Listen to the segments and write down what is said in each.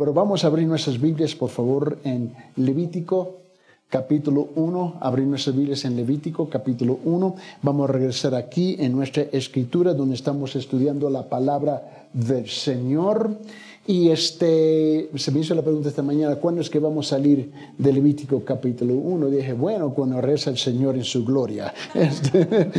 Pero vamos a abrir nuestras Biblias, por favor, en Levítico capítulo 1, abrir nuestras Biblias en Levítico capítulo 1. Vamos a regresar aquí en nuestra escritura donde estamos estudiando la palabra del Señor. Y este, se me hizo la pregunta esta mañana, ¿cuándo es que vamos a salir de Levítico capítulo 1? Dije, bueno, cuando reza el Señor en su gloria. Este,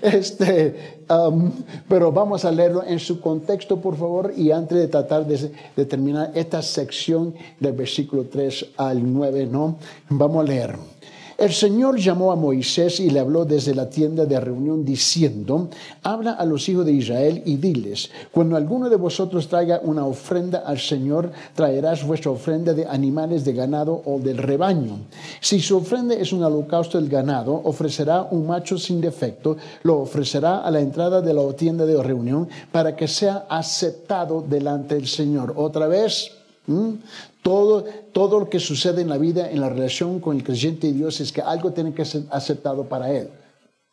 este um, pero vamos a leerlo en su contexto, por favor, y antes de tratar de, terminar esta sección del versículo 3 al 9, ¿no? Vamos a leer. El Señor llamó a Moisés y le habló desde la tienda de reunión diciendo, habla a los hijos de Israel y diles, cuando alguno de vosotros traiga una ofrenda al Señor, traerás vuestra ofrenda de animales de ganado o del rebaño. Si su ofrenda es un holocausto del ganado, ofrecerá un macho sin defecto, lo ofrecerá a la entrada de la tienda de reunión para que sea aceptado delante del Señor. Otra vez, todo, todo lo que sucede en la vida, en la relación con el creyente y Dios, es que algo tiene que ser aceptado para Él.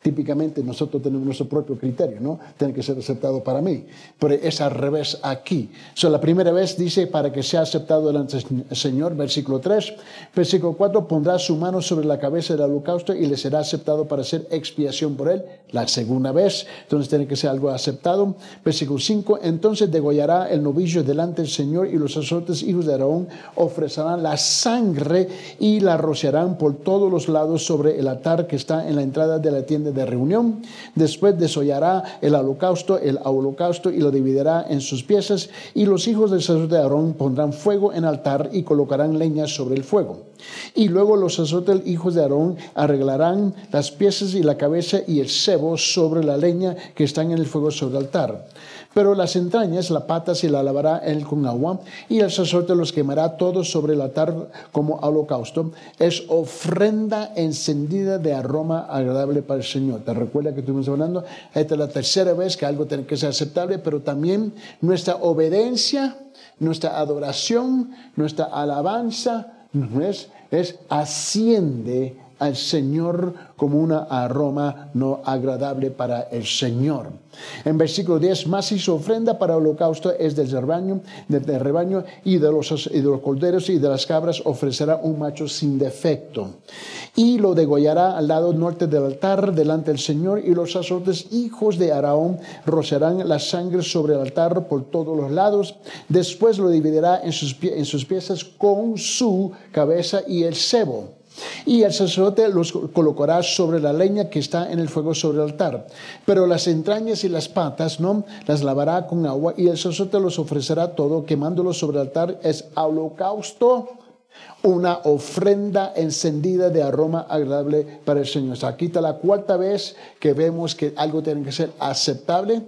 Típicamente nosotros tenemos nuestro propio criterio, ¿no? Tiene que ser aceptado para mí. Pero es al revés aquí. So, la primera vez dice, para que sea aceptado delante del Señor, versículo 3. Versículo 4, pondrá su mano sobre la cabeza del holocausto y le será aceptado para hacer expiación por él. La segunda vez, entonces tiene que ser algo aceptado. Versículo 5, entonces degollará el novillo delante del Señor y los sacerdotes hijos de Aarón ofrecerán la sangre y la rociarán por todos los lados sobre el altar que está en la entrada de la tienda de reunión. Después desollará el holocausto, el holocausto y lo dividirá en sus piezas. Y los hijos del sacerdote de Aarón pondrán fuego en altar y colocarán leña sobre el fuego. Y luego los sacerdotes hijos de Aarón arreglarán las piezas y la cabeza y el cebo sobre la leña que están en el fuego sobre el altar. Pero las entrañas, la pata se la lavará él con agua y el sacerdote los quemará todos sobre el altar como holocausto. Es ofrenda encendida de aroma agradable para el Señor. ¿Te recuerda que estuvimos hablando? Esta es la tercera vez que algo tiene que ser aceptable, pero también nuestra obediencia, nuestra adoración, nuestra alabanza, es, es asciende al Señor como una aroma no agradable para el Señor. En versículo 10, más y su ofrenda para holocausto es del rebaño, del rebaño y de, los, y de los corderos y de las cabras ofrecerá un macho sin defecto. Y lo degollará al lado norte del altar delante del Señor y los sacerdotes hijos de Araón rociarán la sangre sobre el altar por todos los lados. Después lo dividirá en sus, en sus piezas con su cabeza y el cebo y el sacerdote los colocará sobre la leña que está en el fuego sobre el altar. Pero las entrañas y las patas, ¿no? Las lavará con agua y el sacerdote los ofrecerá todo, quemándolos sobre el altar. Es holocausto, una ofrenda encendida de aroma agradable para el Señor. aquí está la cuarta vez que vemos que algo tiene que ser aceptable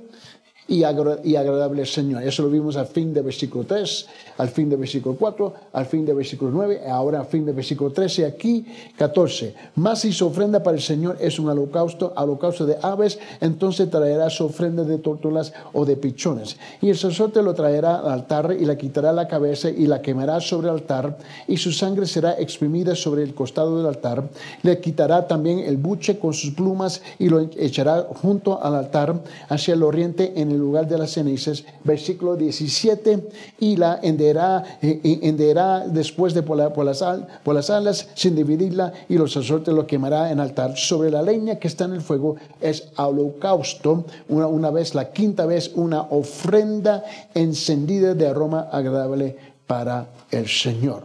y, agradable al Señor. Eso lo vimos al fin de versículo 3, al fin de versículo 4, al fin de versículo 9, ahora al fin de versículo 13, aquí 14. Más si su ofrenda para el Señor es un holocausto, holocausto de aves, entonces traerá su ofrenda de tortugas o de pichones. Y el sacerdote lo traerá al altar y la quitará la cabeza y la quemará sobre el altar, y su sangre será exprimida sobre el costado del altar. Le quitará también el buche con sus plumas y lo echará junto al altar hacia el oriente en el lugar de las cenizas, versículo 17, y la henderá, henderá después de por, las, por las alas sin dividirla, y los sacerdotes lo quemará en altar. Sobre la leña que está en el fuego es holocausto, una, una vez, la quinta vez, una ofrenda encendida de aroma agradable para el Señor.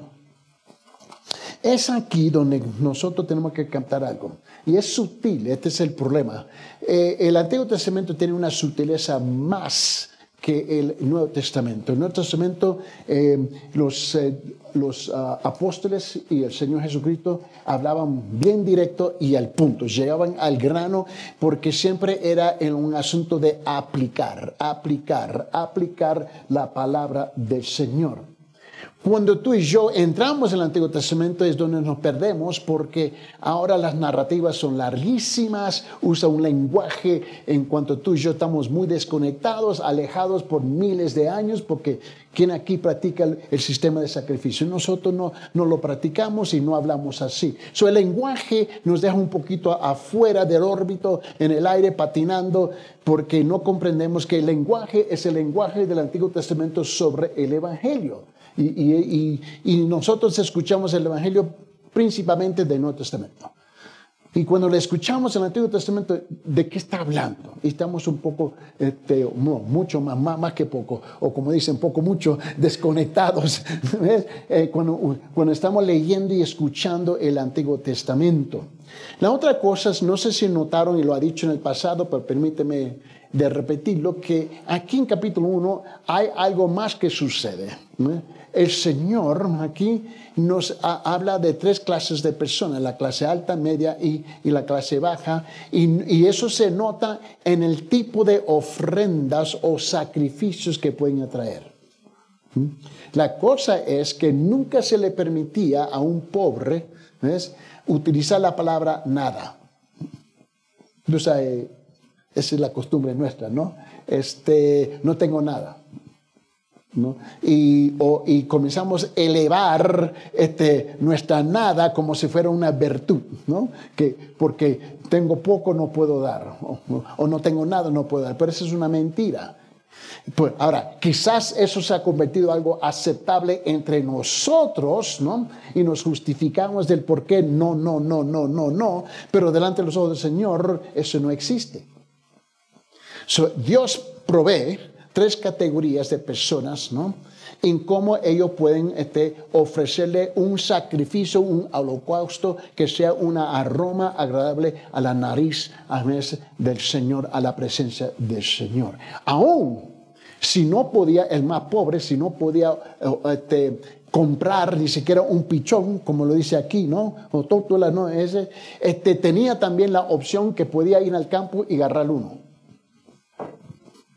Es aquí donde nosotros tenemos que captar algo. Y es sutil, este es el problema. Eh, el Antiguo Testamento tiene una sutileza más que el Nuevo Testamento. El Nuevo Testamento, eh, los, eh, los ah, apóstoles y el Señor Jesucristo hablaban bien directo y al punto, llegaban al grano porque siempre era en un asunto de aplicar, aplicar, aplicar la palabra del Señor. Cuando tú y yo entramos en el Antiguo Testamento es donde nos perdemos porque ahora las narrativas son larguísimas, usa un lenguaje en cuanto tú y yo estamos muy desconectados, alejados por miles de años porque ¿quién aquí practica el, sistema de sacrificio? Nosotros no, no, lo practicamos y no hablamos así. So, el lenguaje nos deja un poquito afuera del órbito, en el aire, patinando, porque no comprendemos que el lenguaje es el lenguaje del Antiguo Testamento sobre el Evangelio. Y, y nosotros escuchamos el Evangelio principalmente del Nuevo Testamento. Y cuando le escuchamos el Antiguo Testamento, ¿de qué está hablando? Y estamos un poco, este, mucho más, más, que poco, o como dicen, poco, mucho, desconectados, eh, cuando, cuando estamos leyendo y escuchando el Antiguo Testamento. La otra cosa, no sé si notaron y lo ha dicho en el pasado, pero permíteme de repetirlo, que aquí en capítulo 1 hay algo más que sucede el Señor aquí nos habla de tres clases de personas, la clase alta, media y, la clase baja, y, eso se nota en el tipo de ofrendas o sacrificios que pueden atraer. ¿Mm? La cosa es que nunca se le permitía a un pobre utilizar la palabra nada. esa es la costumbre nuestra, ¿no? Este, no tengo nada. Y, comenzamos a elevar este, nuestra nada como si fuera una virtud, ¿no? Que porque tengo poco no puedo dar, o, no tengo nada no puedo dar, pero eso es una mentira. Pues, ahora, quizás eso se ha convertido en algo aceptable entre nosotros, ¿no? Y nos justificamos del por qué no, no, no, no, no, no, pero delante de los ojos del Señor eso no existe. Dios provee tres categorías de personas, ¿no? En cómo ellos pueden este, ofrecerle un sacrificio, un holocausto que sea una aroma agradable a la nariz a veces del Señor, a la presencia del Señor. Aún si no podía, el más pobre, si no podía eh, este, comprar ni siquiera un pichón, como lo dice aquí, ¿no? O tótula, ¿no? Ese, este, tenía también la opción que podía ir al campo y agarrar uno.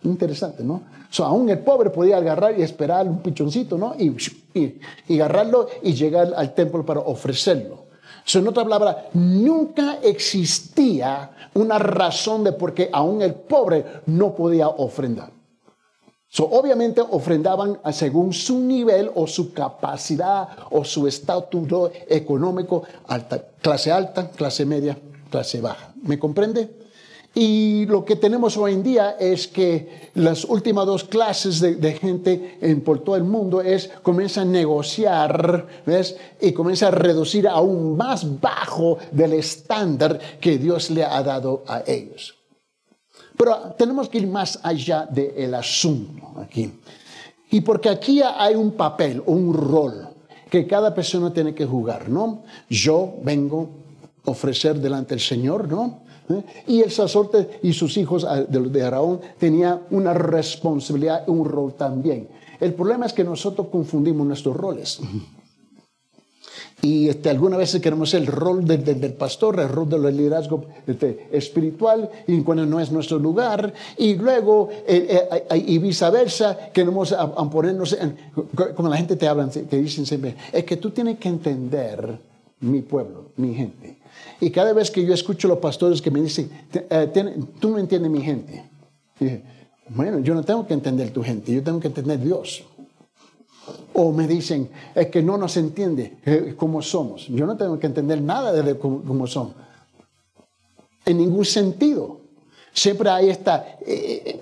Interesante, ¿no? So, aún el pobre podía agarrar y esperar un pichoncito, ¿no? Y, y, agarrarlo y llegar al templo para ofrecerlo. So, en otra palabra, nunca existía una razón de por qué aún el pobre no podía ofrendar. So, obviamente ofrendaban según su nivel o su capacidad o su estatus económico, clase alta, clase media, clase baja. ¿Me comprende? Y lo que tenemos hoy en día es que las últimas dos clases de, gente en, por todo el mundo es comienza a negociar ¿ves? y comienza a reducir aún más bajo del estándar que Dios le ha dado a ellos. Pero tenemos que ir más allá del asunto aquí. Y porque aquí hay un papel, un rol que cada persona tiene que jugar, ¿no? Yo vengo a ofrecer delante del Señor, ¿no? ¿Eh? Y el sacerdote y sus hijos de Araón tenían una responsabilidad, un rol también. El problema es que nosotros confundimos nuestros roles. Y este, algunas veces queremos el rol del, pastor, el rol del liderazgo este, espiritual, y cuando no es nuestro lugar, y luego, eh, eh, y viceversa, queremos ponernos, como la gente te habla, te dicen siempre, es que tú tienes que entender mi pueblo, mi gente. Y cada vez que yo escucho a los pastores que me dicen, eh, tú no entiendes mi gente. bueno, yo no tengo que entender tu gente, yo tengo que entender Dios. O me dicen, es que no nos entiende eh, cómo somos. Yo no tengo que entender nada de cómo, son. En ningún sentido. Siempre hay esta, eh,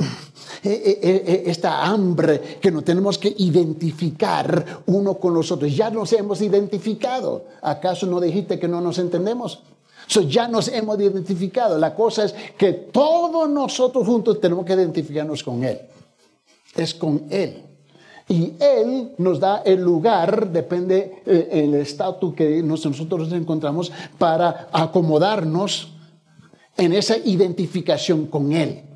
esta hambre que nos tenemos que identificar uno con los otros. Ya nos hemos identificado. ¿Acaso no dijiste que no nos entendemos? Ya nos hemos identificado. La cosa es que todos nosotros juntos tenemos que identificarnos con Él. Es con Él. Y Él nos da el lugar, depende eh, estatus que nosotros nos encontramos, para acomodarnos en esa identificación con Él.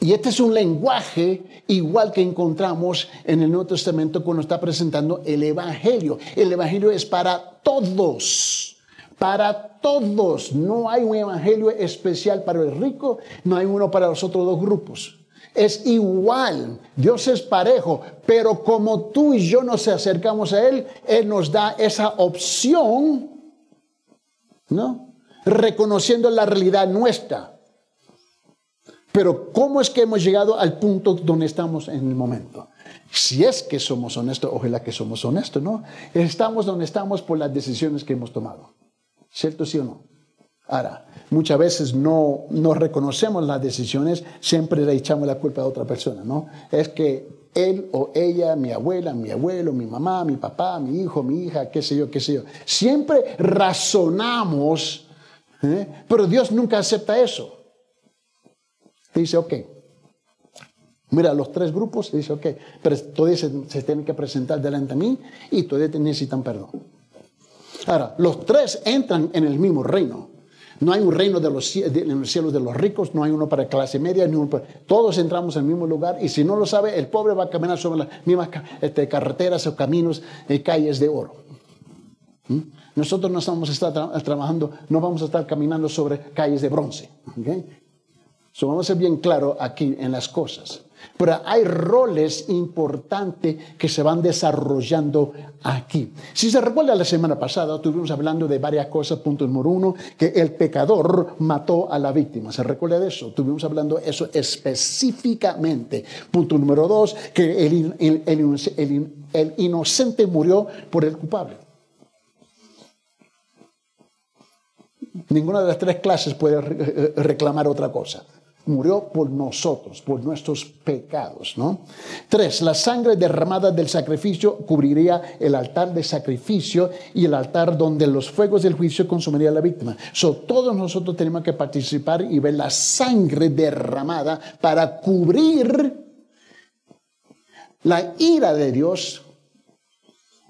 Y este es un lenguaje igual que encontramos en el Nuevo Testamento cuando está presentando el Evangelio. El Evangelio es para todos, para todos. No hay un Evangelio especial para el rico, no hay uno para los otros dos grupos. Es igual, Dios es parejo, pero como tú y yo nos acercamos a Él, Él nos da esa opción, ¿no? Reconociendo la realidad nuestra. Pero ¿cómo es que hemos llegado al punto donde estamos en el momento? Si es que somos honestos, ojalá que somos honestos, ¿no? Estamos donde estamos por las decisiones que hemos tomado. ¿Cierto, sí o no? Ahora, muchas veces no, no reconocemos las decisiones, siempre le echamos la culpa a otra persona, ¿no? Es que él o ella, mi abuela, mi abuelo, mi mamá, mi papá, mi hijo, mi hija, qué sé yo, qué sé yo. Siempre razonamos, ¿eh? pero Dios nunca acepta eso. Dice, ok. Mira, los tres grupos, dice, ok, pero todos se, tienen que presentar delante de mí y todos necesitan perdón. Ahora, los tres entran en el mismo reino. No hay un reino de los, en los cielos de los ricos, no hay uno para clase media, ni uno para, todos entramos en el mismo lugar y si no lo sabe, el pobre va a caminar sobre las mismas este, carreteras o caminos y calles de oro. ¿Mm? Nosotros no estamos estar trabajando, no vamos a estar caminando sobre calles de bronce. Vamos a ser bien claro aquí en las cosas. Pero hay roles importantes que se van desarrollando aquí. Si se recuerda la semana pasada, estuvimos hablando de varias cosas. Punto número uno, que el pecador mató a la víctima. ¿Se recuerda de eso? Estuvimos hablando de eso específicamente. Punto número dos, que el, el inocente murió por el culpable. Ninguna de las tres clases puede reclamar otra cosa murió por nosotros, por nuestros pecados, ¿no? Tres, la sangre derramada del sacrificio cubriría el altar de sacrificio y el altar donde los fuegos del juicio consumirían la víctima. So, todos nosotros tenemos que participar y ver la sangre derramada para cubrir la ira de Dios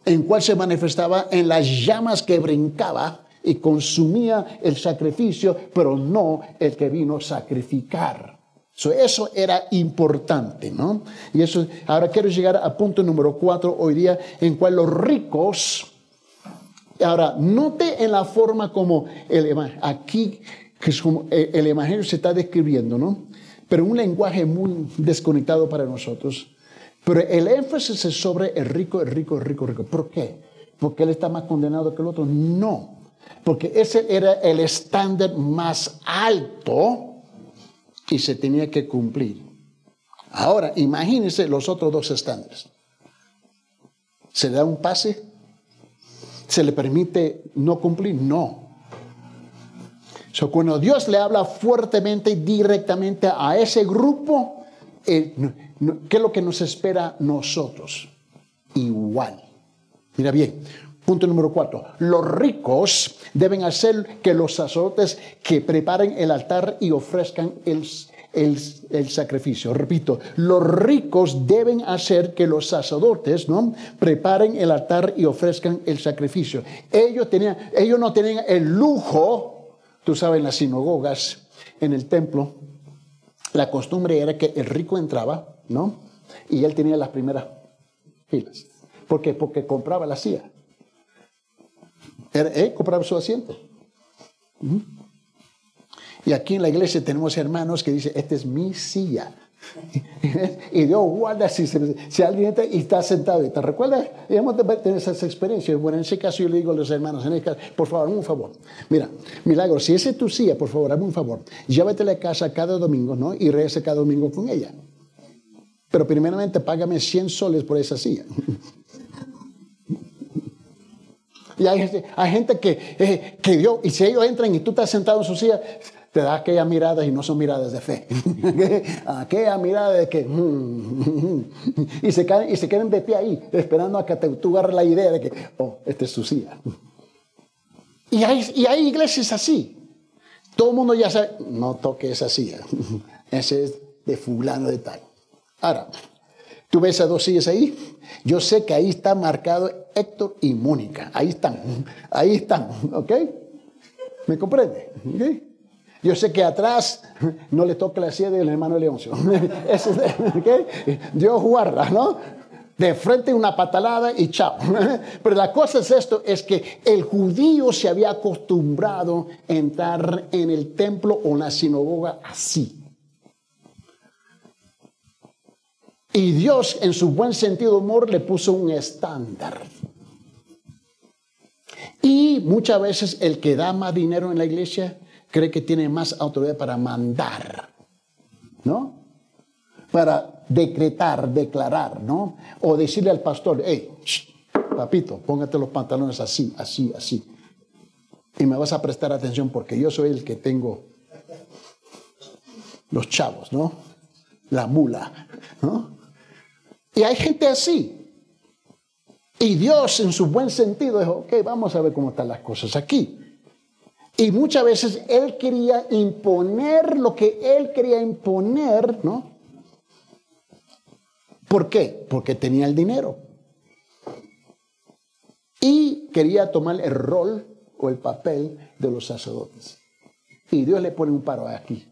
en cual se manifestaba en las llamas que brincaba y consumía el sacrificio, pero no el que vino a sacrificar. eso era importante, ¿no? Y eso, ahora quiero llegar a punto número cuatro hoy día, en cual los ricos, ahora, note en la forma como el, aquí, que es como el Evangelio se está describiendo, ¿no? Pero un lenguaje muy desconectado para nosotros. Pero el énfasis es sobre el rico, el rico, el rico, el rico. ¿Por qué? ¿Porque él está más condenado que el otro? No porque ese era el estándar más alto y se tenía que cumplir. Ahora, imagínense los otros dos estándares. ¿Se le da un pase? ¿Se le permite no cumplir? No. cuando Dios le habla fuertemente y directamente a ese grupo, eh, ¿qué es lo que nos espera nosotros? Igual. Mira bien, Punto número cuatro. Los ricos deben hacer que los sacerdotes que preparen el altar y ofrezcan el, el, sacrificio. Repito, los ricos deben hacer que los sacerdotes ¿no? preparen el altar y ofrezcan el sacrificio. Ellos, tenían, ellos no tenían el lujo, tú sabes, en las sinagogas, en el templo, la costumbre era que el rico entraba, ¿no? Y él tenía las primeras filas. ¿Por qué? Porque compraba la silla. Eh, comprar su asiento. Y aquí en la iglesia tenemos hermanos que dicen, esta es mi silla. y Dios guarda si, si alguien está, y está sentado te recuerda, hemos tener esas experiencias. Bueno, en ese caso yo le digo a los hermanos, en caso, por favor, un favor. Mira, milagro, si esa es tu silla, por favor, hazme un favor. Llévate a casa cada domingo, ¿no? Y regrese cada domingo con ella. Pero primeramente págame 100 soles por esa silla. Y hay, gente que, eh, que Dios, y si ellos entran y tú estás sentado en su silla, te da aquella mirada y no son miradas de fe. aquella mirada de que... y, se caen, y se quedan de pie ahí, esperando a que tú agarres la idea de que, oh, esta es su silla. y, hay, y hay iglesias así. Todo el mundo ya sabe, no toque esa silla. Ese es de fulano de tal. Ahora, tú ves a dos sillas ahí, yo sé que ahí está marcado Héctor y Mónica. Ahí están, ahí están, ¿ok? ¿Me comprende? Yo sé que atrás no le toca la silla del hermano Leoncio. ¿okay? Dios guarda, ¿no? De frente una patalada y chao. Pero la cosa es esto, es que el judío se había acostumbrado a entrar en el templo o en la sinagoga así. Y Dios, en su buen sentido de humor, le puso un estándar. Y muchas veces el que da más dinero en la iglesia cree que tiene más autoridad para mandar, ¿no? Para decretar, declarar, ¿no? O decirle al pastor, hey, papito, póngate los pantalones así, así, así. Y me vas a prestar atención porque yo soy el que tengo los chavos, ¿no? La mula, ¿no? Y hay gente así. Y Dios en su buen sentido dijo, ok, vamos a ver cómo están las cosas aquí. Y muchas veces Él quería imponer lo que Él quería imponer, ¿no? ¿Por qué? Porque tenía el dinero. Y quería tomar el rol o el papel de los sacerdotes. Y Dios le pone un paro aquí.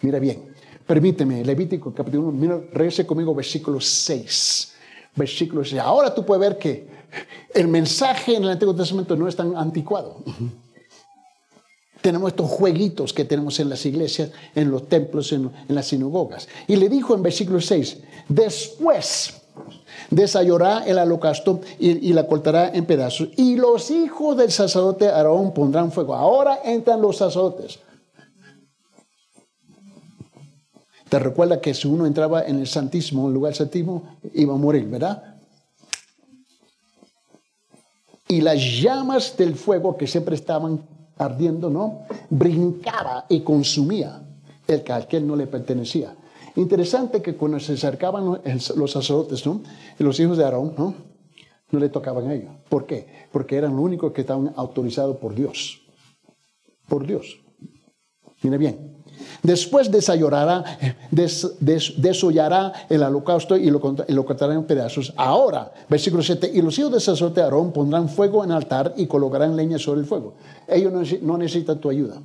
Mira bien, permíteme, Levítico capítulo 1, mira, regrese conmigo versículo 6 versículos. Ahora tú puedes ver que el mensaje en el Antiguo Testamento no es tan anticuado. Tenemos estos jueguitos que tenemos en las iglesias, en los templos, en, las sinagogas. Y le dijo en versículo 6, después desayunará el holocausto y, y, la cortará en pedazos. Y los hijos del sacerdote Aarón pondrán fuego. Ahora entran los sacerdotes. Te recuerda que si uno entraba en el Santísimo, en el lugar santísimo, iba a morir, ¿verdad? Y las llamas del fuego que siempre estaban ardiendo, ¿no? Brincaba y consumía el que a no le pertenecía. Interesante que cuando se acercaban los sacerdotes, ¿no? Los hijos de Aarón, ¿no? No le tocaban a ellos. ¿Por qué? Porque eran los únicos que estaban autorizados por Dios. Por Dios. Mire bien, Después desollará, desollará el holocausto y lo, lo, cortará en pedazos. Ahora, versículo 7, y los hijos de sacerdote Aarón pondrán fuego en el altar y colocarán leña sobre el fuego. Ellos no necesitan tu ayuda.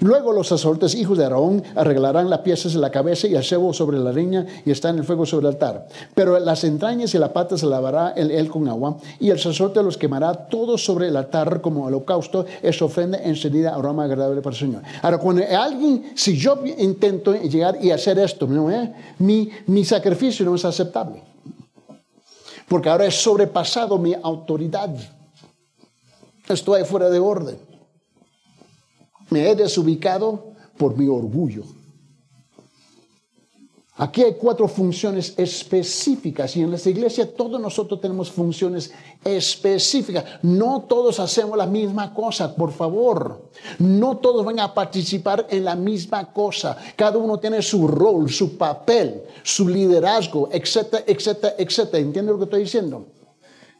Luego los sacerdotes, hijos de Aarón, arreglarán las piezas de la cabeza y el cebo sobre la leña y está en el fuego sobre el altar. Pero las entrañas y la pata se lavará él con agua y el sacerdote los quemará todos sobre el altar como holocausto, es ofrenda encendida, aroma agradable para el Señor. Ahora, cuando alguien, si yo intento llegar y hacer esto, mi, mi sacrificio no es aceptable. Porque ahora he sobrepasado mi autoridad. Estoy fuera de orden. Me he desubicado por mi orgullo. Aquí hay cuatro funciones específicas y en esta iglesia todos nosotros tenemos funciones específicas. No todos hacemos la misma cosa, por favor. No todos van a participar en la misma cosa. Cada uno tiene su rol, su papel, su liderazgo, etcétera, etcétera, etcétera. ¿Entiende lo que estoy diciendo?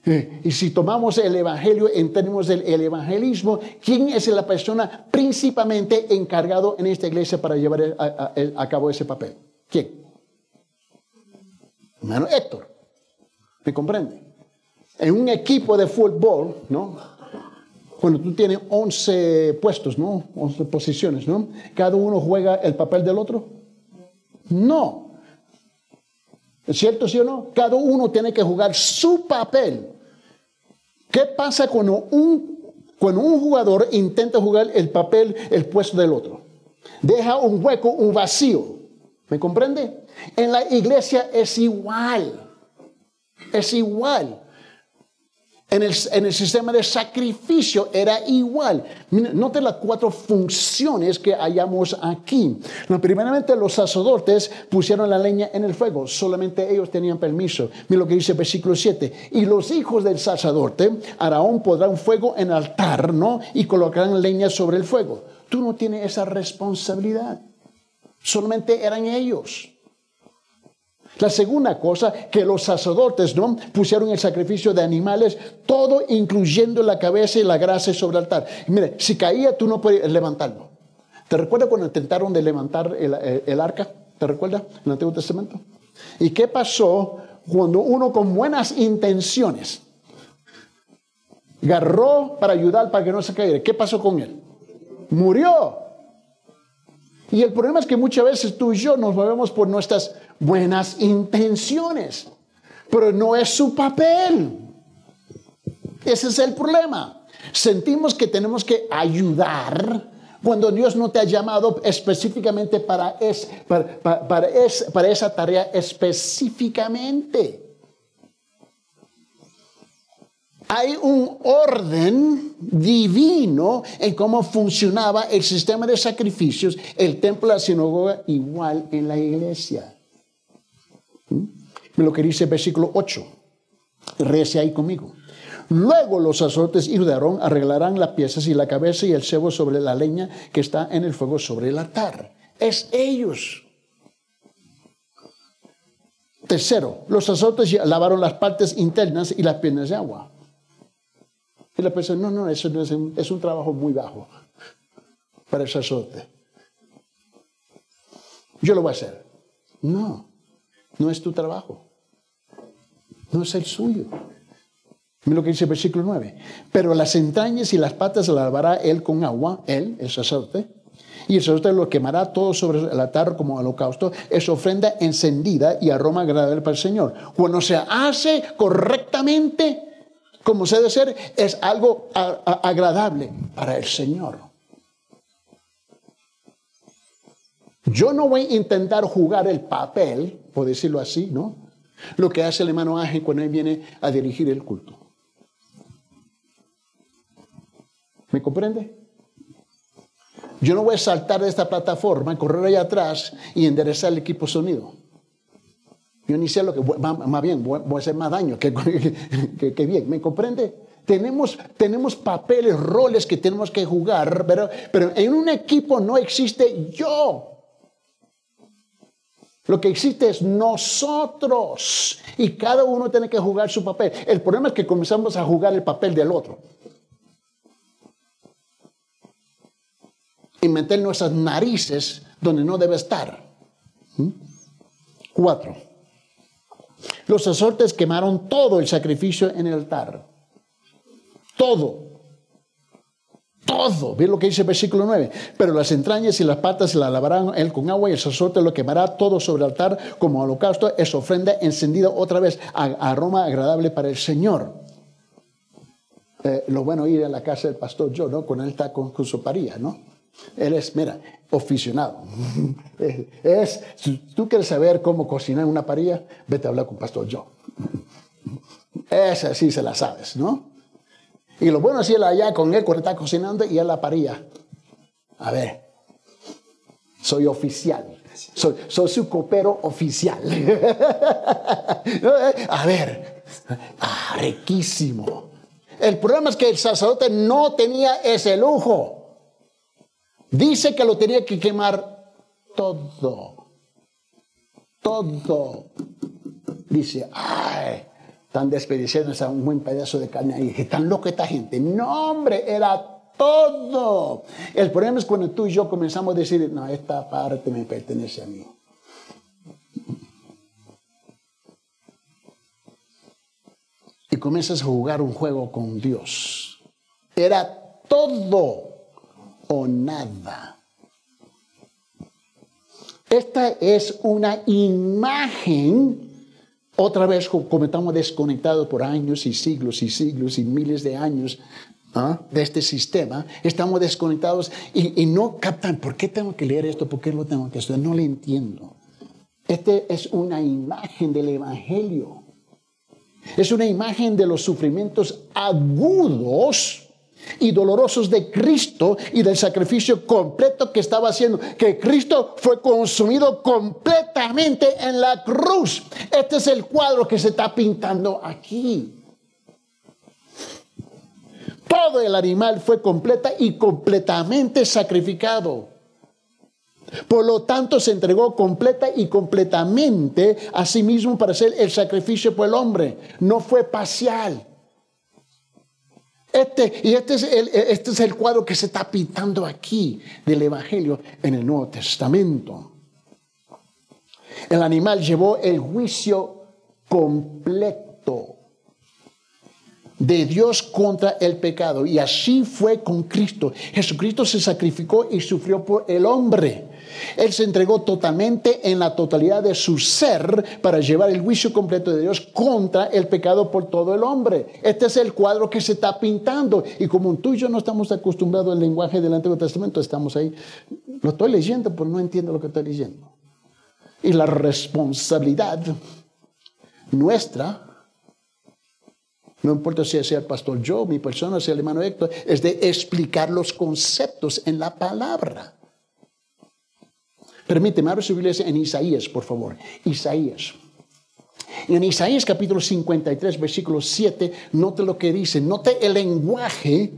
Eh, y si tomamos el Evangelio en términos del evangelismo, ¿quién es la persona principalmente encargado en esta iglesia para llevar a, cabo ese papel? ¿Quién? Hermano Héctor. ¿Me comprende? En un equipo de fútbol, ¿no? Cuando tú tienes 11 puestos, ¿no? 11 posiciones, ¿no? ¿Cada uno juega el papel del otro? No. ¿Es cierto, sí o no? Cada uno tiene que jugar su papel. ¿Qué pasa cuando un, cuando un jugador intenta jugar el papel, el puesto del otro? Deja un hueco, un vacío. ¿Me comprende? En la iglesia es igual. Es igual. En el, sistema de sacrificio era igual. Note las cuatro funciones que hallamos aquí. primeramente, los sacerdotes pusieron la leña en el fuego. Solamente ellos tenían permiso. Mira lo que dice el versículo 7. Y los hijos del sacerdote, Araón, podrán fuego en altar, ¿no? Y colocarán leña sobre el fuego. Tú no tienes esa responsabilidad. Solamente eran ellos. La segunda cosa, que los sacerdotes ¿no? pusieron el sacrificio de animales, todo incluyendo la cabeza y la grasa sobre el altar. mire, si caía, tú no puedes levantarlo. ¿Te recuerdas cuando intentaron de levantar el, arca? ¿Te recuerdas en el Antiguo Testamento? ¿Y qué pasó cuando uno con buenas intenciones agarró para ayudar para que no se caiga? ¿Qué pasó con él? Murió. Y el problema es que muchas veces tú y yo nos movemos por nuestras buenas intenciones, pero no es su papel. Ese es el problema. Sentimos que tenemos que ayudar cuando Dios no te ha llamado específicamente para, para, para esa tarea específicamente. Hay un orden divino en cómo funcionaba el sistema de sacrificios, el templo, la sinagoga, igual en la iglesia. Lo que dice el versículo 8. Rece ahí conmigo. Luego los sacerdotes hijos de arreglarán las piezas y la cabeza y el cebo sobre la leña que está en el fuego sobre el altar. Es ellos. Tercero, los sacerdotes lavaron las partes internas y las piernas de agua. Y la persona, no, no, eso no es, un, es un trabajo muy bajo para el sacerdote. Yo lo voy a hacer. No, no es tu trabajo. No es el suyo. Mira lo que dice el versículo 9. Pero las entrañas y las patas lavará él con agua, él, el sacerdote. Y el sacerdote lo quemará todo sobre el altar como holocausto. Es ofrenda encendida y aroma agradable para el Señor. Cuando se hace correctamente, como se debe hacer, es algo agradable para el Señor. Yo no voy a intentar jugar el papel, por decirlo así, ¿no? Lo que hace el hermano Ángel cuando él viene a dirigir el culto. ¿Me comprende? Yo no voy a saltar de esta plataforma, correr allá atrás y enderezar el equipo sonido. Yo ni sé lo que, más bien, voy a hacer más daño que, bien. ¿Me comprende? Tenemos, tenemos papeles, roles que tenemos que jugar, pero, pero en un equipo no existe yo. Lo que existe es nosotros y cada uno tiene que jugar su papel. El problema es que comenzamos a jugar el papel del otro. y meter nuestras narices donde no debe estar. ¿Mm? Cuatro. Los sacerdotes quemaron todo el sacrificio en el altar. Todo. Todo. Ve lo que dice el versículo 9. Pero las entrañas y las patas se las lavarán él con agua y el sacerdote lo quemará todo sobre el altar como holocausto. Es ofrenda encendida otra vez, aroma agradable para el Señor. Eh, lo bueno ir a la casa del pastor yo, ¿no? Con él está con, su paría, ¿no? Él es, mira, aficionado. Es, tú quieres saber cómo cocinar una parilla, vete a hablar con Pastor Joe. Esa sí se la sabes, ¿no? Y lo bueno es ir allá con él cuando está cocinando y a la parilla. A ver, soy oficial. Soy, soy su copero oficial. a ver, ah, riquísimo. El problema es que el sacerdote no tenía ese lujo. Dice que lo tenía que quemar todo. Todo. Dice, ay, están desperdiciando un buen pedazo de carne ahí. Tan loco esta gente. No, hombre, era todo. El problema es cuando tú y yo comenzamos a decir, no, esta parte me pertenece a mí. Y comienzas a jugar un juego con Dios. Era todo o nada. Esta es una imagen, otra vez como estamos desconectados por años y siglos y siglos y miles de años ¿ah? de este sistema, estamos desconectados y, y, no captan, ¿por qué tengo que leer esto? ¿Por qué lo tengo que estudiar? No le entiendo. Este es una imagen del Evangelio. Es una imagen de los sufrimientos agudos y dolorosos de Cristo y del sacrificio completo que estaba haciendo, que Cristo fue consumido completamente en la cruz. Este es el cuadro que se está pintando aquí. Todo el animal fue completa y completamente sacrificado. Por lo tanto, se entregó completa y completamente a sí mismo para hacer el sacrificio por el hombre. No fue parcial. Este, y este es, el, este es el cuadro que se está pintando aquí del Evangelio en el Nuevo Testamento. El animal llevó el juicio completo de Dios contra el pecado. Y así fue con Cristo. Jesucristo se sacrificó y sufrió por el hombre. Él se entregó totalmente en la totalidad de su ser para llevar el juicio completo de Dios contra el pecado por todo el hombre. Este es el cuadro que se está pintando. Y como tú y yo no estamos acostumbrados al lenguaje del Antiguo Testamento, estamos ahí. Lo estoy leyendo, pero no entiendo lo que estoy leyendo. Y la responsabilidad nuestra no importa si sea el pastor yo, mi persona, sea el hermano Héctor, es de explicar los conceptos en la palabra. Permíteme, abrir su Biblia en Isaías, por favor. Isaías. En Isaías capítulo 53, versículo 7, note lo que dice, note el lenguaje.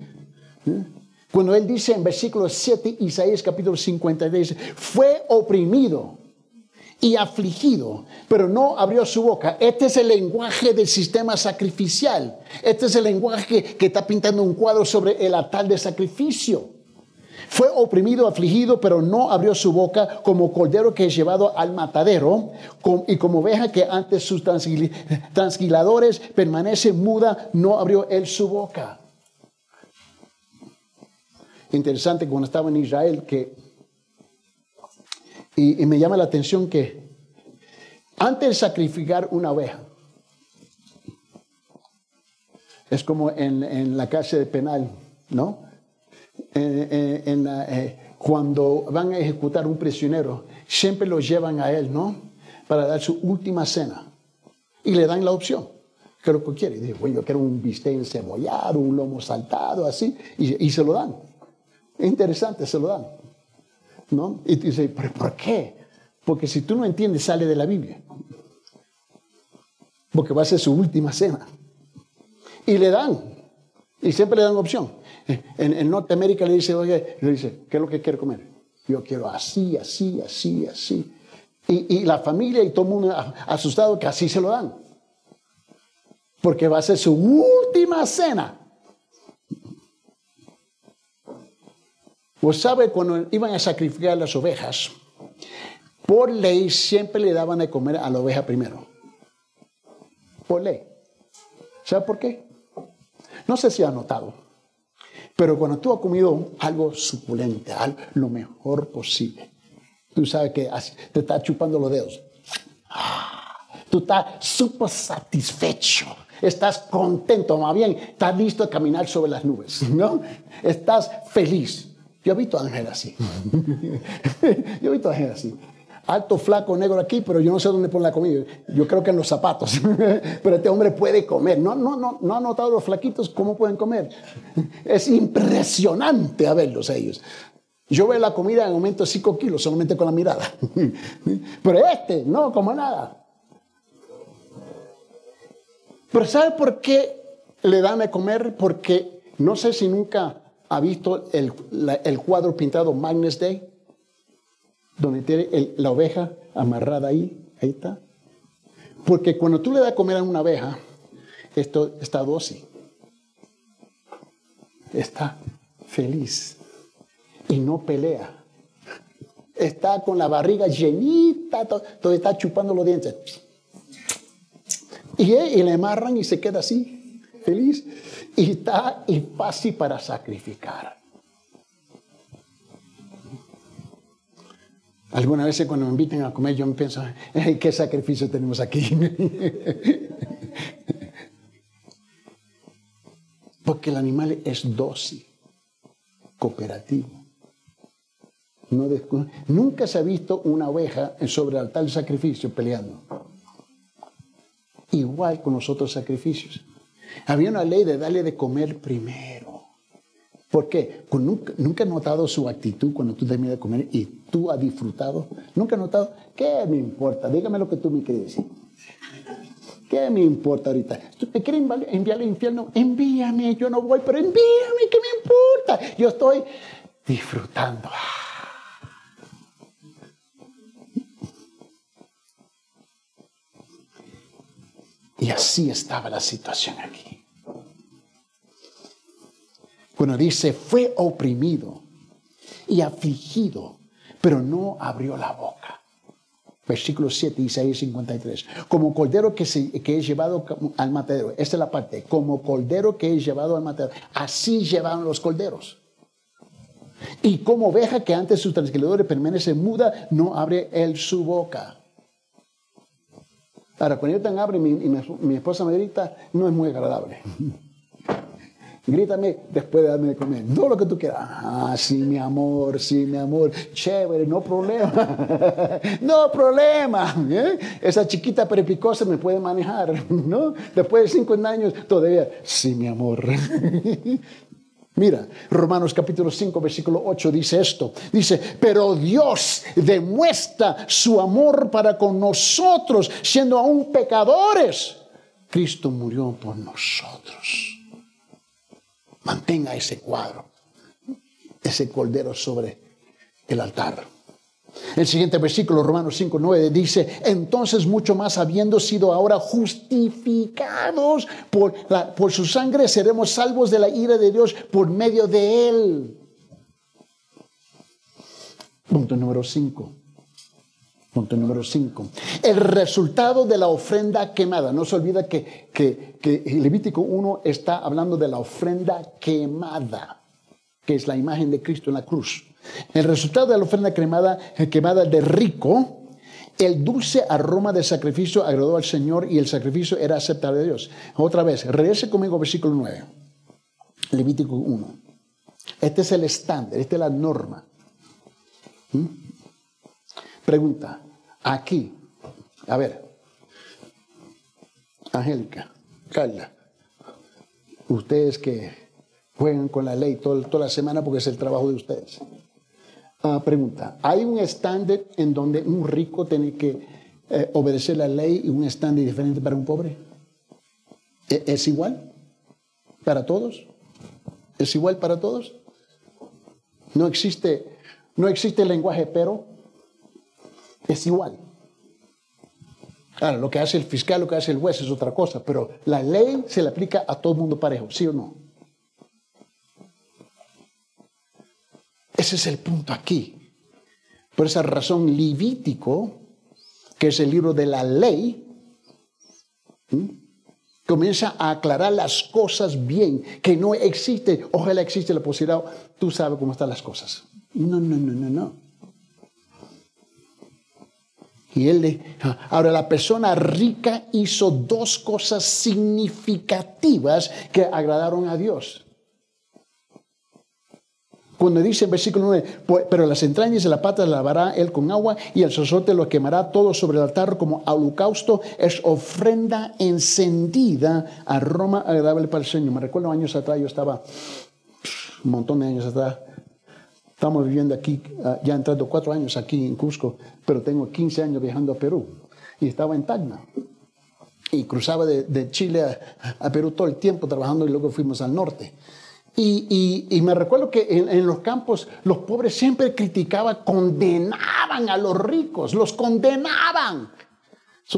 ¿eh? Cuando él dice en versículo 7, Isaías capítulo 53, fue oprimido y afligido, pero no abrió su boca. Este es el lenguaje del sistema sacrificial. Este es el lenguaje que está pintando un cuadro sobre el altar de sacrificio. Fue oprimido, afligido, pero no abrió su boca como cordero que es llevado al matadero y como oveja que ante sus transquiladores permanece muda, no abrió él su boca. Interesante cuando estaba en Israel que, y, me llama la atención que antes de sacrificar una oveja, es como en, en la cárcel penal, ¿no? Eh, cuando van a ejecutar un prisionero, siempre lo llevan a él, ¿no? Para dar su última cena. Y le dan la opción. ¿Qué es lo que quiere? Dice, bueno, yo quiero un bistec encebollado, un lomo saltado, así. Y, se lo dan. Interesante, se lo dan. ¿No? Y dice, ¿pero por qué? Porque si tú no entiendes, sale de la Biblia. Porque va a ser su última cena. Y le dan. Y siempre le dan opción. En, Norteamérica le dice, oye, le dice, ¿qué es lo que quiere comer? Yo quiero así, así, así, así. Y, la familia y todo el mundo asustado que así se lo dan. Porque va a ser su última cena. Pues sabe, cuando iban a sacrificar las ovejas, por ley siempre le daban de comer a la oveja primero. Por ley. ¿Sabe por qué? No sé si ha notado. Pero cuando tú has comido algo suculente, lo mejor posible, tú sabes que te está chupando los dedos. Ah, tú estás súper satisfecho. Estás contento, más bien, estás listo a caminar sobre las nubes, ¿no? Estás feliz. Yo he visto a Ángel así. Yo he visto a Ángel así alto, flaco, negro aquí, pero yo no sé dónde pone la comida. Yo creo que en los zapatos. pero este hombre puede comer. No, no, no, no ha notado los flaquitos cómo pueden comer. Es impresionante a verlos ellos. Yo veo la comida en el momento 5 kilos solamente con la mirada. pero este, no, como nada. Pero ¿sabe por qué le dan de comer? Porque no sé si nunca ha visto el, el cuadro pintado Magnus Day donde tiene la oveja amarrada ahí, ahí está. Porque cuando tú le das a comer a una oveja, esto está dócil, está feliz y no pelea. Está con la barriga llenita, todo, está chupando los dientes. Y, y, le amarran y se queda así, feliz. Y está y fácil para sacrificar. Algunas veces cuando me inviten a comer yo me pienso, ¿qué sacrificio tenemos aquí? Porque el animal es dócil, cooperativo. nunca se ha visto una oveja sobre el altar del sacrificio peleando. Igual con los otros sacrificios. Había una ley de darle de comer primero. ¿Por qué? Nunca, nunca he notado su actitud cuando tú terminas de comer y tú has disfrutado. Nunca he notado, ¿qué me importa? Dígame lo que tú me quieres decir. ¿Qué me importa ahorita? ¿Tú me quieres enviar al infierno? Envíame, yo no voy, pero envíame, ¿qué me importa? Yo estoy disfrutando. Y así estaba la situación aquí. Cuando dice, fue oprimido y afligido, pero no abrió la boca. Versículo 7, Isaías 53. Como cordero que, se, que es llevado al matadero. Esta es la parte. Como cordero que es llevado al matadero. Así llevaron los corderos. Y como oveja que antes sus transgredores permanece muda, no abre él su boca. Ahora, cuando yo tan abre, mi, mi esposa me grita, no es muy agradable. Grítame después de darme de comer. No lo que tú quieras. Ah, sí, mi amor, sí, mi amor. Chévere, no problema. no problema. ¿eh? Esa chiquita prepicosa me puede manejar. ¿no? Después de 50 años, todavía. Sí, mi amor. Mira, Romanos capítulo 5, versículo 8 dice esto. Dice, pero Dios demuestra su amor para con nosotros, siendo aún pecadores. Cristo murió por nosotros. Mantenga ese cuadro, ese cordero sobre el altar. El siguiente versículo, Romanos 5, 9, dice, entonces mucho más habiendo sido ahora justificados por, por su sangre, seremos salvos de la ira de Dios por medio de él. Punto número 5. Punto número 5. El resultado de la ofrenda quemada. No se olvida que, que, que Levítico 1 está hablando de la ofrenda quemada, que es la imagen de Cristo en la cruz. El resultado de la ofrenda quemada, quemada de rico, el dulce aroma del sacrificio agradó al Señor y el sacrificio era aceptable a Dios. Otra vez, regrese conmigo versículo 9. Levítico 1. Este es el estándar, esta es la norma. ¿Mm? Pregunta, aquí, a ver, Angélica, Carla, ustedes que juegan con la ley toda la semana porque es el trabajo de ustedes. Ah, pregunta, ¿hay un estándar en donde un rico tiene que eh, obedecer la ley y un estándar diferente para un pobre? ¿E-, ¿Es igual para todos? ¿Es igual para todos? No existe, no existe lenguaje pero es igual. Ahora, lo que hace el fiscal, lo que hace el juez es otra cosa, pero la ley se le aplica a todo el mundo parejo, ¿sí o no? Ese es el punto aquí. Por esa razón, Levítico, que es el libro de la ley, comienza a aclarar las cosas bien, que no existe, ojalá existe la posibilidad, tú sabes cómo están las cosas. No, no, no, no, no. Y él ahora la persona rica hizo dos cosas significativas que agradaron a Dios. Cuando dice en versículo 9, pero las entrañas de la pata lavará él con agua y el sacerdote lo quemará todo sobre el altar como holocausto, es ofrenda encendida, aroma agradable para el Señor. Me recuerdo años atrás, yo estaba, un montón de años atrás, Estamos viviendo aquí, ah, ya entrando cuatro años aquí en Cusco, pero tengo 15 años viajando a Perú. Y estaba en Tacna. Y cruzaba de, Chile a, Perú todo el tiempo trabajando y luego fuimos al norte. Y, me recuerdo que en, los campos los pobres siempre criticaban, condenaban a los ricos, los condenaban.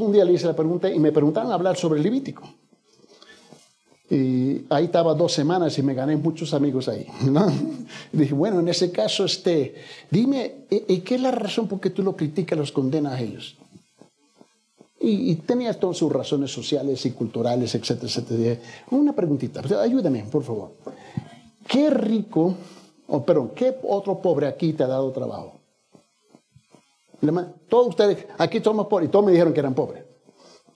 un día le hice la pregunta y me preguntaron hablar sobre el Levítico. Y ahí estaba dos semanas y me gané muchos amigos ahí. dije, bueno, en ese caso, este, dime, ¿y qué es la razón por qué tú lo criticas, los condenas a ellos? Y, y tenía todas sus razones sociales y culturales, etcétera, etcétera. Una preguntita, ayúdame, por favor. ¿Qué rico, o oh, perdón, qué otro pobre aquí te ha dado trabajo? Todos ustedes, aquí somos pobres, y todos me dijeron que eran pobres.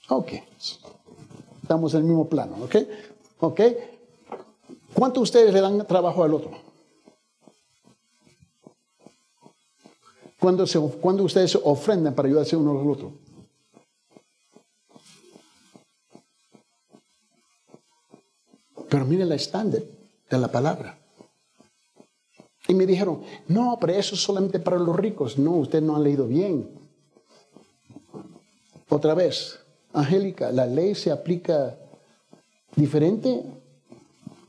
Ok, estamos en el mismo plano, ¿ok? ¿Ok? ¿Cuánto ustedes le dan trabajo al otro? Cuando ustedes se ofrendan para ayudarse uno al otro. Pero miren la estándar de la palabra. Y me dijeron, no, pero eso es solamente para los ricos. No, ustedes no han leído bien. Otra vez, Angélica, la ley se aplica ¿Diferente?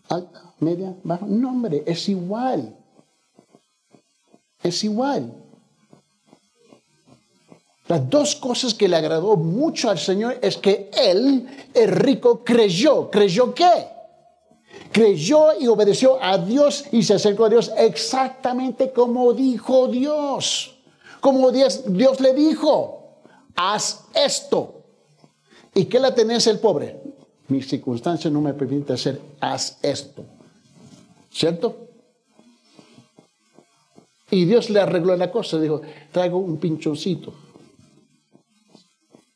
¿Alta? ¿Media? ¿Baja? No, hombre, es igual. Es igual. Las dos cosas que le agradó mucho al Señor es que Él, el rico, creyó. ¿Creyó qué? Creyó y obedeció a Dios y se acercó a Dios exactamente como dijo Dios. Como Dios, le dijo, haz esto. ¿Y qué la tenés el pobre? Mi circunstancia no me permite hacer, haz esto. ¿Cierto? Y Dios le arregló la cosa, dijo, traigo un pinchoncito.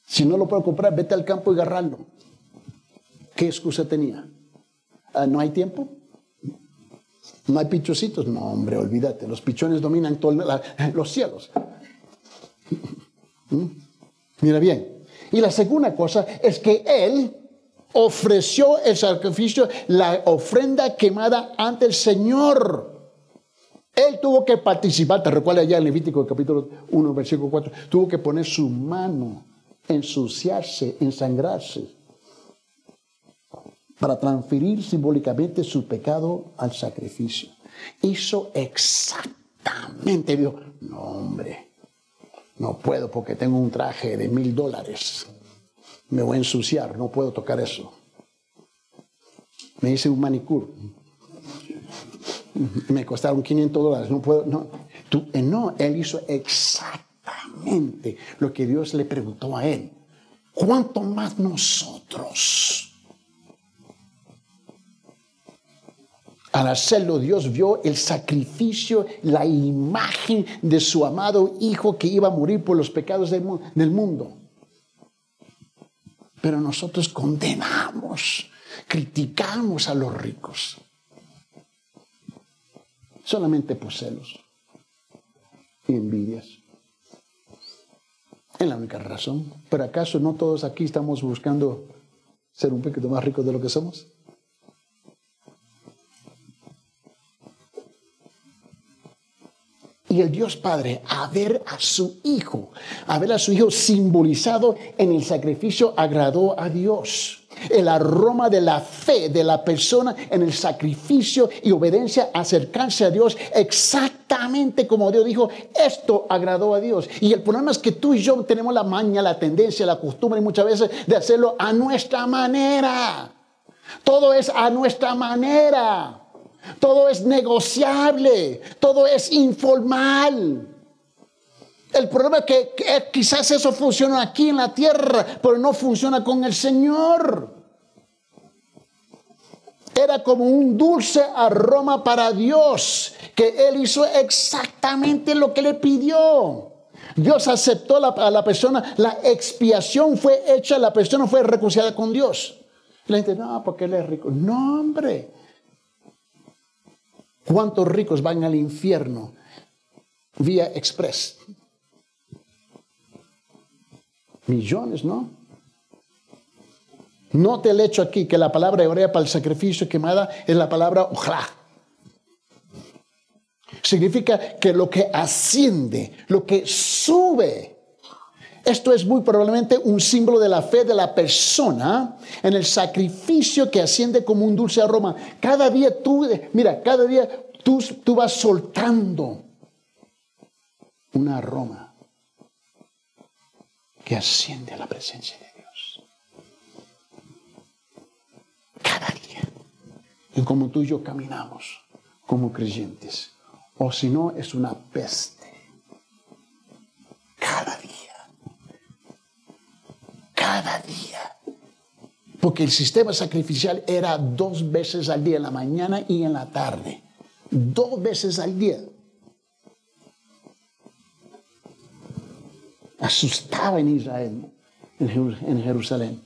Si no lo puedo comprar, vete al campo y agarrarlo. ¿Qué excusa tenía? Ah, ¿No hay tiempo? ¿No hay pinchocitos? No, hombre, olvídate. Los pichones dominan todos los cielos. ¿Mm? Mira bien. Y la segunda cosa es que Él ofreció el sacrificio, la ofrenda quemada ante el Señor. Él tuvo que participar, te recuerda ya en Levítico capítulo 1, versículo 4, tuvo que poner su mano, ensuciarse, ensangrarse, para transferir simbólicamente su pecado al sacrificio. Hizo exactamente, dijo, no hombre, No puedo porque tengo un traje de mil dólares. Me voy a ensuciar, no puedo tocar eso. Me hice un manicure. Me costaron 500 dólares, no puedo. No, Tú, eh, no, él hizo exactamente lo que Dios le preguntó a él. ¿Cuánto más nosotros? Al hacerlo, Dios vio el sacrificio, la imagen de su amado Hijo que iba a morir por los pecados del, mundo. Pero nosotros condenamos, criticamos a los ricos. Solamente por celos y envidias. Es la única razón. ¿Pero acaso no todos aquí estamos buscando ser un poquito más ricos de lo que somos? El Dios Padre a ver a su Hijo, a ver a su Hijo simbolizado en el sacrificio, agradó a Dios. El aroma de la fe de la persona en el sacrificio y obediencia, acercarse a Dios exactamente como Dios dijo, esto agradó a Dios. Y el problema es que tú y yo tenemos la maña, la tendencia, la costumbre muchas veces de hacerlo a nuestra manera. Todo es a nuestra manera. Todo es negociable, todo es informal. El problema es que, quizás eso funciona aquí en la tierra, pero no funciona con el Señor. Era como un dulce aroma para Dios, que Él hizo exactamente lo que le pidió. Dios aceptó a la persona, la expiación fue hecha, la persona fue reconciliada con Dios. la gente, no, porque Él es rico. No, hombre. ¿Cuántos ricos van al infierno vía express? Millones, ¿no? Note el hecho aquí que la palabra hebrea para el sacrificio quemada es la palabra ojalá. Significa que lo que asciende, lo que sube, esto es muy probablemente un símbolo de la fe de la persona en el sacrificio que asciende como un dulce aroma. Cada día tú, mira, cada día tú, tú vas soltando un aroma que asciende a la presencia de Dios. Cada día. Y como tú y yo caminamos como creyentes. O si no, es una peste. Cada día cada día. Porque el sistema sacrificial era dos veces al día, en la mañana y en la tarde. Dos veces al día. Asustaba en Israel, en Jerusalén.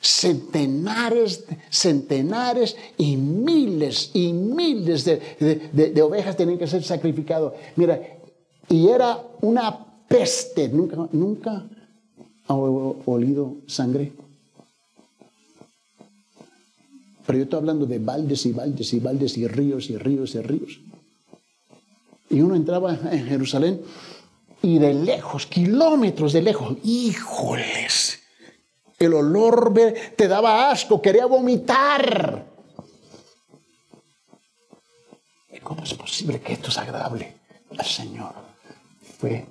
Centenares, centenares y miles y miles de, de ovejas tenían que ser sacrificadas. Mira, y era una peste. ¿Nunca, nunca ha olido sangre? Pero yo estoy hablando de baldes y baldes y baldes y ríos y ríos y ríos. Y uno entraba en Jerusalén y de lejos, kilómetros de lejos, híjoles, el olor te daba asco, quería vomitar. ¿Cómo es posible que esto es agradable al Señor? Fue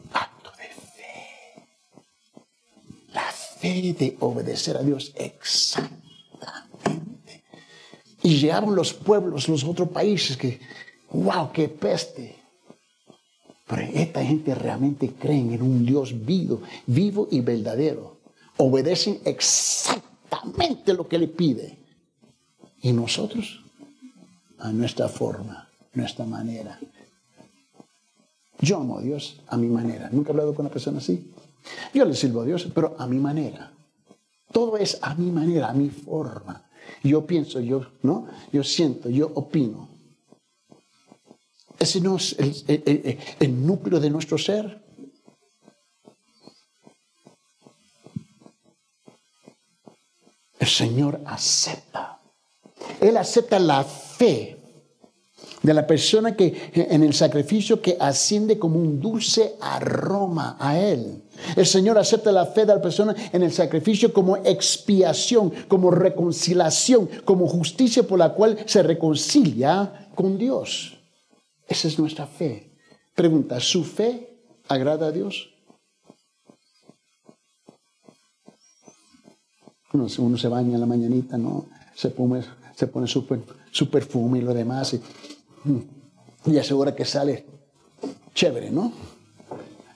fe de obedecer a Dios exactamente. Y llegaron los pueblos, los otros países que, wow, qué peste. Pero esta gente realmente creen en un Dios vivo, vivo y verdadero. Obedecen exactamente lo que le pide. Y nosotros, a nuestra forma, nuestra manera. Yo amo a Dios a mi manera. ¿Nunca he hablado con una persona así? Yo le sirvo a Dios, pero a mi manera. Todo es a mi manera, a mi forma. Yo pienso, yo, ¿no? Yo siento, yo opino. Ese no es el, núcleo de nuestro ser. El Señor acepta. Él acepta la fe de la persona que en el sacrificio que asciende como un dulce aroma a Él. El Señor acepta la fe de la persona en el sacrificio como expiación, como reconciliación, como justicia por la cual se reconcilia con Dios. Esa es nuestra fe. Pregunta, ¿su fe agrada a Dios? Uno, se baña en la mañanita, ¿no? Se pone, se pone su, su perfume y lo demás. Y, y asegura que sale chévere, ¿no?